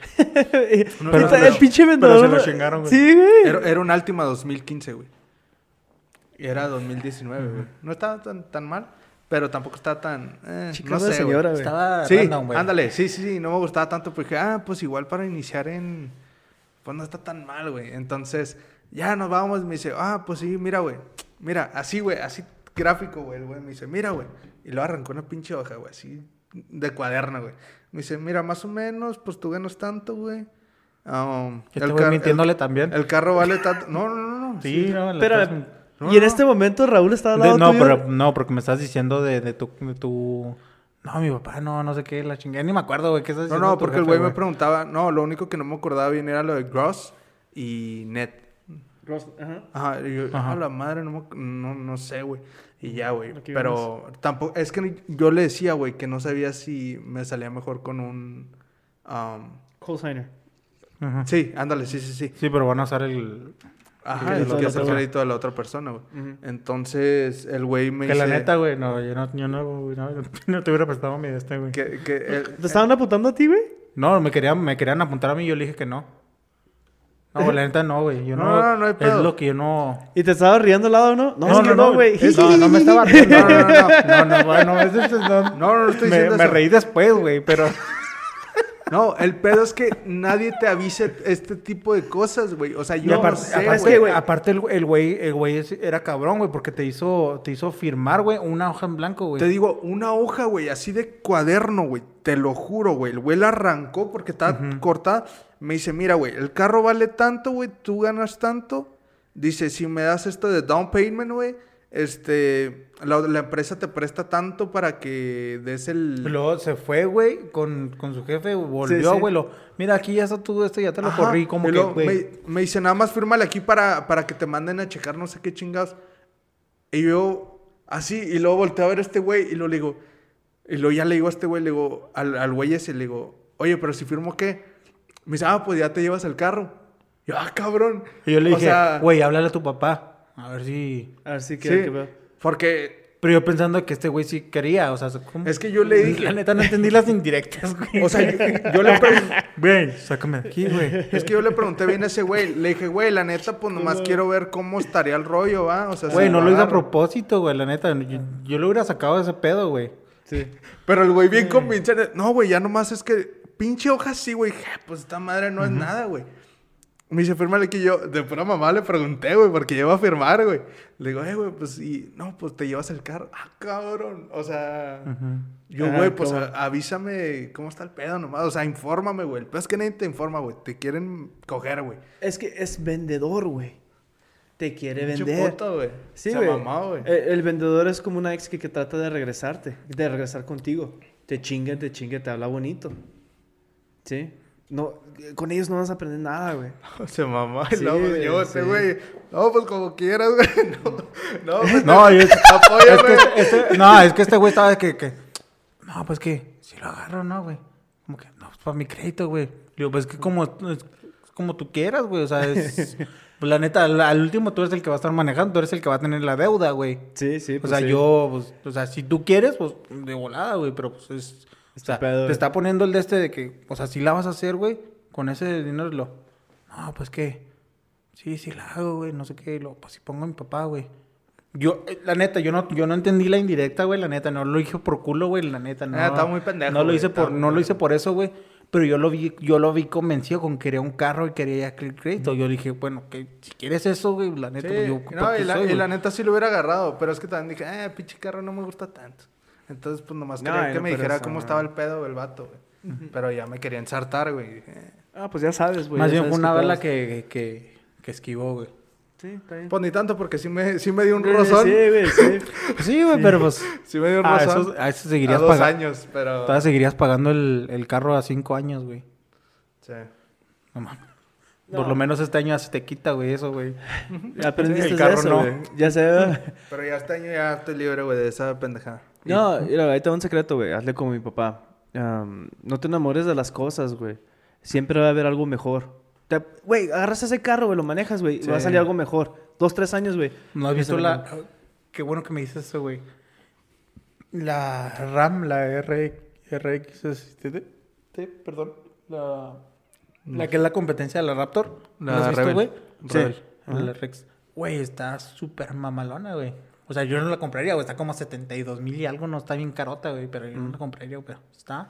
No, Pero no, el pinche pero vendedor. se lo chingaron, güey. Sí, güey. Era, era un Altima 2015, güey. Y era 2019, güey. No estaba tan, tan mal, pero tampoco estaba tan... eh, Chica no de sé, güey. señora, güey. Estaba Sí, random, güey. ándale, sí, sí, sí, no me gustaba tanto, dije, ah, pues igual para iniciar en, pues no está tan mal, güey. Entonces, ya nos vamos, me dice, ah, pues sí, mira, güey, mira, así, güey, así gráfico, güey, el güey me dice, mira, güey, y lo arrancó una pinche hoja, güey, así de cuaderno, güey. Me dice, mira, más o menos, pues tú ganas tanto, güey. Um, Este güey car- mintiéndole también. el carro vale tanto, no, no, no, no. sí, no, la Pero, estás- No, y en no. este momento Raúl estaba al de- lado no, tuyo. pero no, porque me estás diciendo de, de tu, de tu... No, mi papá, no, no sé qué, la chingada. Ni me acuerdo, güey, qué estás No, diciendo no, porque el güey me preguntaba, no, lo único que no me acordaba bien era lo de gross y net. Ajá. Ajá, y yo, Ajá. a la madre, no, me- no, no sé, güey. Y ya, güey. Pero tampoco, es que yo le decía, güey, que no sabía si me salía mejor con un... um, Cosigner. Ajá. sí, ándale, sí, sí, sí. Sí, pero van a usar el... Ajá, crédito de que es otra. crédito de la otra persona, güey. Entonces, el güey me Que dice... la neta, güey, no, yo no, yo no, güey, no, no te hubiera prestado mi de este, güey. Que, que el- ¿Te estaban apuntando a ti, güey? No, me querían, me querían apuntar a mí y yo le dije que no. No, güey, la neta no, güey. Yo no, No, no, no hay Es lo que yo no... ¿Y te estabas riendo al lado, no? No, es que no, güey. es- No, no me estaba riendo. No, no, no, No, no, es... No, No, no, no estoy me, diciendo me eso. reí después, güey, pero... No, el pedo es que nadie te avise este tipo de cosas, güey. O sea, yo aparte, no sé, aparte, güey. aparte el, güey, el güey era cabrón, güey, porque te hizo, te hizo firmar, güey, una hoja en blanco, güey. Te digo, una hoja, güey, así de cuaderno, güey. Te lo juro, güey. El güey la arrancó porque estaba cortada. Me dice, mira, güey, el carro vale tanto, güey, tú ganas tanto. Dice, si me das esto de down payment, güey, este, la, la empresa te presta tanto para que des el... Luego se fue, güey, con, con su jefe, volvió, sí. güey, lo... Mira, aquí ya está todo esto, ya te lo Ajá, corrí, como que, güey... me, me dice, nada más fírmale aquí para, para que te manden a checar no sé qué chingados. Y yo, así, y luego volteé a ver a este güey y lo le digo, y luego ya le digo a este güey, le digo, al, al güey ese, le digo, oye, pero si firmo qué? Me dice, ah, pues ya te llevas el carro. Y yo, ah, cabrón. Y yo le O dije, güey, háblale a tu papá, a ver si... A ver si sí, que, veo. porque Pero yo pensando que este güey sí quería, o sea, ¿cómo? es que yo le dije, La neta no entendí las indirectas, güey. o sea, yo, yo le pregunté, Güey, sácame de aquí, güey. es que yo le pregunté bien a ese güey, le dije, güey, la neta, pues nomás quiero ver cómo estaría el rollo, ¿va? O sea, Güey, no lo hice a propósito, güey, la neta. Yo, yo lo hubiera sacado de ese pedo, güey. Sí. Pero el güey bien convincente. No, güey, ya nomás es que pinche hoja sí, güey. Pues esta madre no es nada, güey. Me dice, fírmale que yo, de pura mamá le pregunté, güey, porque yo iba a firmar, güey. Le digo, eh, güey, pues, y, no, pues te llevas el carro. Ah, cabrón. O sea, yo, güey, pues avísame cómo está el pedo nomás. O sea, infórmame, güey. El pedo es que nadie te informa, güey. Te quieren coger, güey. Es que es vendedor, güey. Te quiere Pinche vender. puto, güey. Sí, güey. El, el vendedor es como una ex que, que trata de regresarte, de regresar contigo. Te chinga, te chinga, te habla bonito. ¿Sí? No, con ellos no vas a aprender nada, güey. Se mamó. Sí, Y luego güey, yo, ese sí. güey. No, pues como quieras, güey. No, no, pues, No, yo... apóyame. Es que este, este- no, es que este güey estaba de que, que... No, pues que... Si lo agarro, ¿no, güey? Como que... No, pues para mi crédito, güey. Digo, pues que como... Es como tú quieras, güey. O sea, es... Pues la neta, al, al último tú eres el que va a estar manejando. Tú eres el que va a tener la deuda, güey. Sí, sí. O sea, yo, pues, o sea, si tú quieres, pues, de volada, güey, pero pues es... O sea, te güey. está poniendo el de este de que, o sea, si la vas a hacer, güey, con ese dinero, lo... No, pues que... Sí, sí la hago, güey, no sé qué, lo, pues si pongo a mi papá, güey. Yo, eh, la neta, yo no, yo no entendí la indirecta, güey, la neta. No lo dije por culo, güey, la neta. No, Ah, estaba muy pendejo, No lo hice por, no lo hice por eso, güey. Pero yo lo vi, yo lo vi convencido con que quería un carro y quería ya crédito. Yo dije, bueno, que si quieres eso, güey, la neta, Sí, pues yo, no, ¿para y, la, soy, y la neta sí lo hubiera agarrado, pero es que también dije, eh, pinche carro no me gusta tanto. Entonces, pues nomás No, quería que no, me dijera eso cómo no. estaba el pedo el vato, güey. Pero ya me quería ensartar, güey. eh. Ah, pues ya sabes, güey. Más bien fue una bala que, que, que esquivó, güey. Sí, está bien. Pues ni tanto, porque sí me, sí me dio un Sí, rozón. Sí, güey, sí. Sí, güey, pero pues... Sí me dio un A rozón. a eso a seguirías dos pagando. años, pero... Todavía seguirías pagando el, el carro a cinco años, güey. Sí. No mames. Por lo menos este año ya se te quita, güey, eso, güey. Ya aprendiste El carro eso, no. güey. Ya sé, ¿verdad? Pero ya este año ya estoy libre, güey, de esa pendejada. No, mira, ahí te va un secreto, güey. Hazle como mi papá. No te enamores de las cosas, güey. Siempre va a haber algo mejor. Te- Güey, agarras ese carro, güey, lo manejas, güey. y Va a Sí. salir algo mejor. Dos, tres años, güey. ¿No has visto la... Qué bueno que me dices eso, güey. La RAM, la R, RX, este, T, perdón. La, la que es la competencia de la Raptor. ¿No La has visto, Rebel. güey? Rebel. La RX. Güey, está súper mamalona, güey. O sea, yo no la compraría, güey. Está como 72 mil y algo. No está bien carota, güey. Pero yo no la compraría, pero está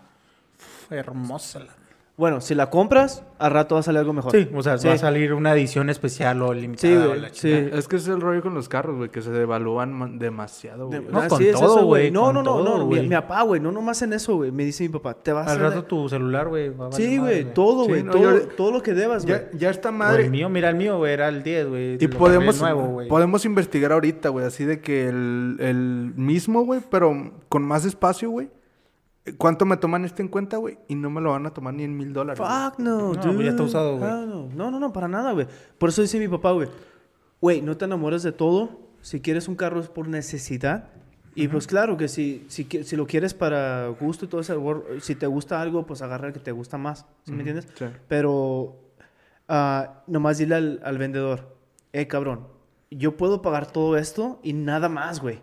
hermosa. La... Bueno, si la compras, al rato va a salir algo mejor. Sí, o sea, Sí. va a salir una edición especial o limitada. Sí, güey, la sí. Es que ese es el rollo con los carros, güey, que se devalúan ma- demasiado, güey. No, Ah, con sí, es todo, eso, güey, No, no, no, todo, no. Mi, güey. mi papá, güey, no nomás en eso, güey. Me dice mi papá, te vas Al a... rato tu celular, güey. va a valer Sí, madre, güey, todo, Sí, güey. no, todo, yo- todo lo que debas, güey. Ya, ya está O madre. el mío, mira, el mío, güey, era el 10, güey. Y podemos, nuevo, güey. podemos investigar ahorita, güey, así de que el, el mismo, güey, pero con más espacio, güey. ¿Cuánto me toman este en cuenta, güey? Y no me lo van a tomar ni en mil dólares. Fuck no, No, dude. ya está usado, güey. Ah, no. no, no, no, para nada, güey. Por eso dice mi papá, güey. Güey, no te enamores de todo. Si quieres un carro es por necesidad. Y pues claro que si, si, si lo quieres para gusto y todo eso, wor- si te gusta algo, pues agarra el que te gusta más. ¿Sí me entiendes? sí. Pero ah, nomás dile al, al vendedor, eh, cabrón, yo puedo pagar todo esto y nada más, güey.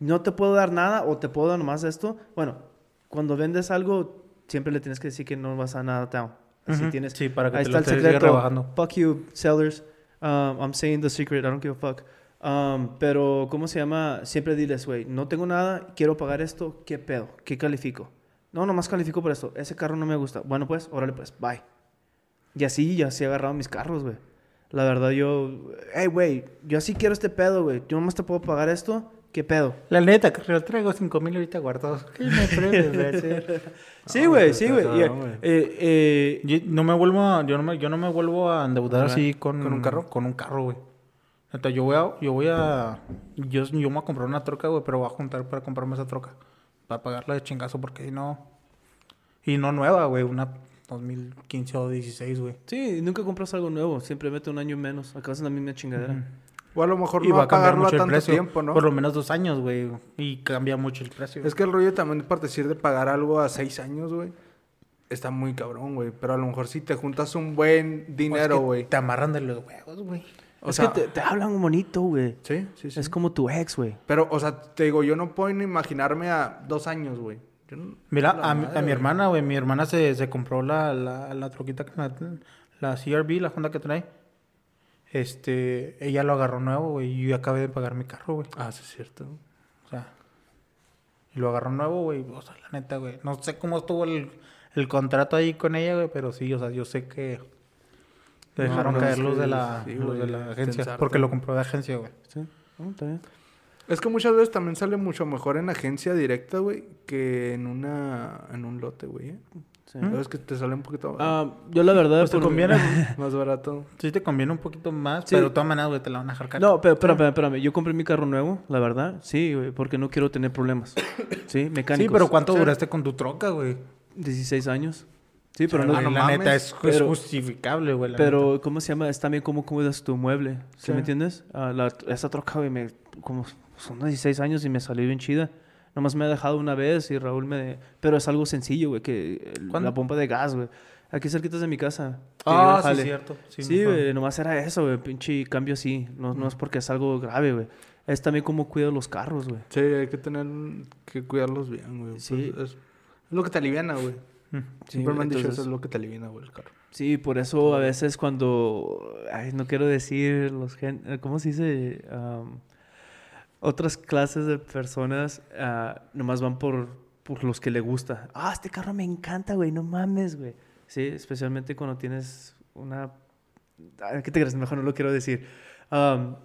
No te puedo dar nada o te puedo dar nomás esto. Bueno, cuando vendes algo, siempre le tienes que decir que no vas a nada down. Así Ujú. tienes. Sí, para que ahí te está lo el secreto. rebajando. Fuck you, sellers. Um, I'm saying the secret. I don't give a fuck. Um, pero, ¿cómo se llama? Siempre diles, güey, no tengo nada, quiero pagar esto, ¿qué pedo? ¿Qué califico? No, nomás califico por esto. Ese carro no me gusta. Bueno, pues, órale, pues, bye. Y así, ya así he agarrado mis carros, güey. La verdad, yo, hey, güey, yo así quiero este pedo, güey. Yo nomás te puedo pagar esto, ¿qué pedo? La neta, que yo traigo 5 mil ahorita guardados. ¿Qué me prendes, güey? Sí, güey, sí, güey. no, eh, eh, Yo no me vuelvo a, yo no me, yo no me vuelvo a endeudar así con, ¿Con un carro? Con un carro, güey. Neta, yo voy a, yo voy a, yo, yo me voy a comprar una troca, güey, pero voy a juntar para comprarme esa troca. Para pagarla de chingazo, porque si no, y no nueva, güey, una 2015 o 16, güey. sí, nunca compras algo nuevo. Siempre mete un año menos. Acabas en la misma chingadera. O a lo mejor Y no va a a mucho el tanto precio. tiempo, ¿no? Por lo menos dos años, güey. Y cambia mucho el precio. Es que el rollo también por decir de pagar algo a seis años, güey. Está muy cabrón, güey. Pero a lo mejor si te juntas un buen O es dinero, que güey. Te amarran de los huevos, güey. O es sea, que te, te hablan bonito, güey. Sí, sí, sí. Es como tu ex, güey. Pero, o sea, te digo, yo no puedo ni imaginarme a dos años, güey. No- Mira, la a, mi- madre, a mi hermana, güey, mi hermana se, se compró la, la, la troquita, que me- la CRV, la Honda que trae. Este, ella lo agarró nuevo, güey, y yo acabé de pagar mi carro, güey. Ah, sí, es cierto. O sea, y lo agarró nuevo, güey. O sea, la neta, güey. No sé cómo estuvo el, el contrato ahí con ella, güey, pero sí, o sea, yo sé que dejaron no, caer que de la, sí, de la agencia, porque lo compró de agencia, güey. Sí. Está bien. Es que muchas veces también sale mucho mejor en agencia directa, güey, que en una en un lote, güey. ¿eh? Sí. Sabes que te sale un poquito Ah, yo la verdad... Pues te conviene, más barato. sí te conviene un poquito más, Sí. pero de todas maneras, güey, te la van a dejar cara. No, pero espérame, espérame. Yo compré mi carro nuevo, la verdad. Sí, güey, porque no quiero tener problemas. Sí, mecánicos. Sí, pero ¿cuánto Sí. duraste con tu troca, güey? 16 años. Sí, pero no... Ah, no no la neta, mames, es, es pero- justificable, güey. Pero, ¿cómo se llama? Es también cómo cuidas tu mueble. ¿Sí, Sí. me entiendes? Ah, la, esa troca, güey, me, como son 16 años y me salió bien chida. Nomás me ha dejado una vez y Raúl me... Pero es algo sencillo, güey, que la pompa de gas, güey. Aquí cerquitas de mi casa. Ah, sí, cierto. Sí, güey, nomás era eso, güey, pinche cambio así. No, no es porque es algo grave, güey. Es también cómo cuido los carros, güey. Sí, hay que tener que cuidarlos bien, güey. Sí. Pues es, es lo que te aliviana, güey. Siempre me han dicho eso es lo que te aliviana, güey, el carro. Sí, por eso a veces cuando... Ay, no quiero decir los gen... ¿Cómo se dice? Am, otras clases de personas ah, nomás van por, por los que le gusta. Ah, este carro me encanta, güey, no mames, güey. Sí, especialmente cuando tienes una... ¿Qué te crees? Mejor no lo quiero decir. Am,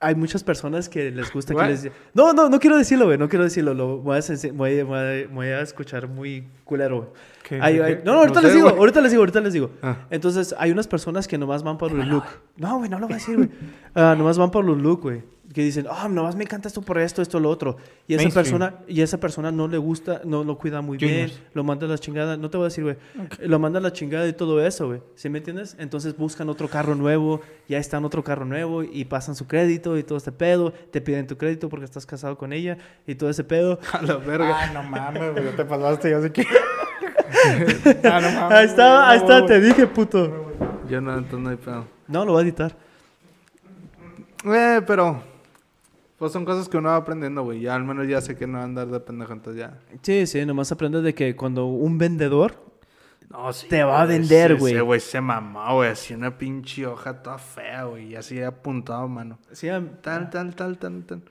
hay muchas personas que les gusta que les... No, no, no quiero decirlo, güey, no quiero decirlo. Lo voy a, voy a- voy a- voy a escuchar muy culero, güey. ¿Qué- Hay- qué- hay- qué? no, no, ahorita No les sé, digo, ahorita les digo, ahorita les digo. Ah. Entonces, hay unas personas que nomás van por el look. No, güey, no lo voy a decir, güey. Ah, nomás van por los look, güey. Que dicen, ah, nomás me encanta esto por esto, esto, lo otro. Y esa Mainstream. persona, y esa persona no le gusta, no lo cuida muy bien, lo manda a la chingada. No te voy a decir, güey. Lo manda a la chingada y todo eso, güey. ¿Sí me entiendes? Entonces buscan otro carro nuevo, ya está en otro carro nuevo y pasan su crédito y todo este pedo. Te piden tu crédito porque estás casado con ella y todo ese pedo. A la verga. Ah, no mames, güey, ya te pasaste, ya sé que. ah, no mames. Ahí está, ahí está, no, te dije, puto. Yo no, entonces no hay pedo. No, lo voy a editar. Eh, pero... Pues son cosas que uno va aprendiendo, güey. Ya al menos ya sé que no va a andar de pendejo, entonces ya... Sí, sí, nomás aprendes de que cuando un vendedor No, sí, Te va a vender, güey. Ese güey se mamó, güey. Así una pinche hoja toda fea, güey. Y así apuntado, mano. Sí, Tal, tal, tal, tal, tal.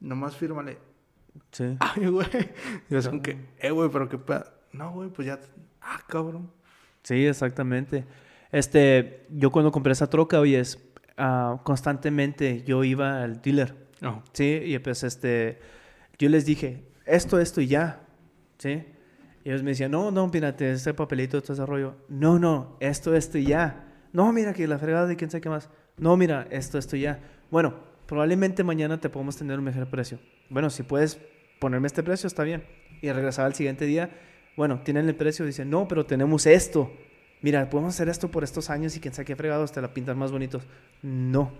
Nomás fírmale. sí. Ay, güey. Y yo son que, eh, güey, pero qué pedo. No, güey, pues ya. Ah, cabrón. Sí, exactamente. Este, yo cuando compré esa troca, oye, es, ah, constantemente yo iba al dealer, No. ¿sí? Y pues, este, yo les dije, esto, esto y ya, ¿sí? Y ellos me decían, no, no, mírate, este papelito, todo ese rollo. No, no, esto, esto y ya. No, mira, que la fregada de quién sabe qué más. No, mira, esto, esto y ya. Bueno, probablemente mañana te podemos tener un mejor precio. Bueno, si puedes ponerme este precio, está bien. Y regresaba al siguiente día, bueno, tienen el precio, dicen, no, pero tenemos esto. Mira, podemos hacer esto por estos años y quién sabe qué fregados te la pintan más bonitos. No.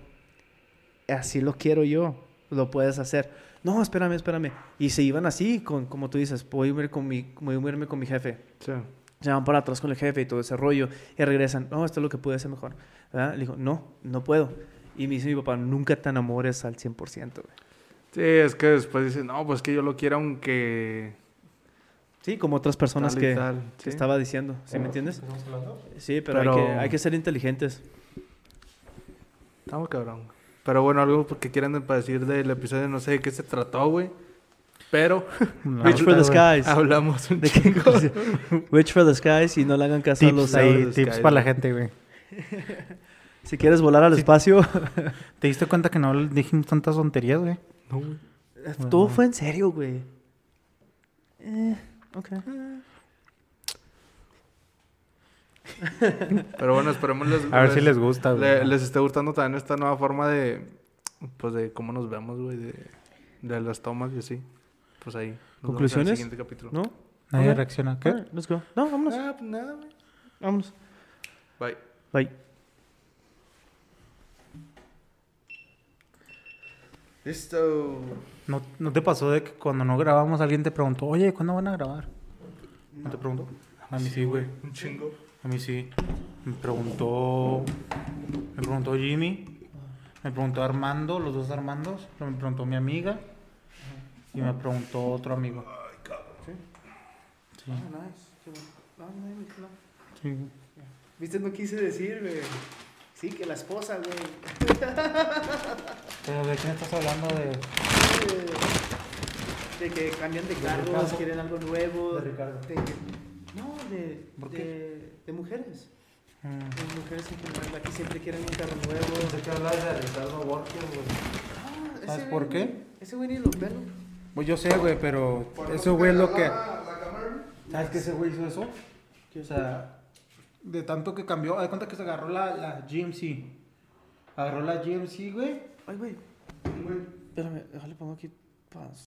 Así lo quiero yo. Lo puedes hacer. No, espérame, espérame. Y se iban así, con, como tú dices, voy a, con mi, voy a irme con mi jefe. Sí. Se van para atrás con el jefe y todo ese rollo. Y regresan, no, esto es lo que pude hacer mejor. ¿verdad? Le digo, no, no puedo. Y me dice mi papá, nunca te enamores al 100%. güey". Sí, es que después dicen, no, pues que yo lo quiero aunque. Sí, como otras personas Tal que, tal, que sí. estaba diciendo. ¿Sí me entiendes? Sí, pero, Pero- Hay, que, hay que ser inteligentes. Estamos cabrón. Pero bueno, algo que quieran para decir del episodio, no sé de qué se trató, güey. Pero Reach for the skies. hablamos un ¿De chingo. Reach for the skies y no le hagan caso a los... Tips ahí, tips Skies, para la gente, güey. Si quieres volar al espacio... ¿Te diste cuenta que no dijimos tantas tonterías, güey? No, güey. Todo fue en serio, güey. Eh, ok. Pero bueno, esperemos les, A ver si les gusta, güey. le- les esté gustando también esta nueva forma de, pues de cómo nos vemos, güey, de, de las tomas y así. Pues ahí. nos vemos en el ¿Conclusiones? siguiente capítulo. ¿No? Nadie Ok. reacciona. ¿Qué? Let's go. No, vámonos. Ah, pues nada, güey. Vámonos. Bye. Bye. Listo. ¿No, ¿No te pasó de que cuando no grabamos alguien te preguntó, oye, ¿cuándo van a grabar? ¿No te preguntó? A mí sí, güey. Un chingo. A mí sí. Me preguntó. Me preguntó Jimmy. Me preguntó Armando, los dos Armandos. Me preguntó mi amiga. Y me preguntó otro amigo. Sí. Sí. ¿Viste? No quise decir, güey. Sí, que la esposa, güey. ¿Pero de quién estás hablando? De, De que cambian de carros, Ricardo. quieren algo nuevo. De Ricardo. de- no, de, ¿Por de, de mujeres. Mm. De mujeres en general. Aquí siempre quieren un carro nuevo. Pensé que hablabas de Ricardo Borges, güey. Ah, ¿Sabes por qué? Ese güey ni lo pelo. Pues yo sé, güey, pero ese güey es lo que... ¿Sabes qué ese güey hizo eso? O sea, de tanto que cambió, de cuenta que se agarró la, la GMC. Agarró la GMC, güey. Ay, güey. Espérame, déjale pongo aquí. Paz.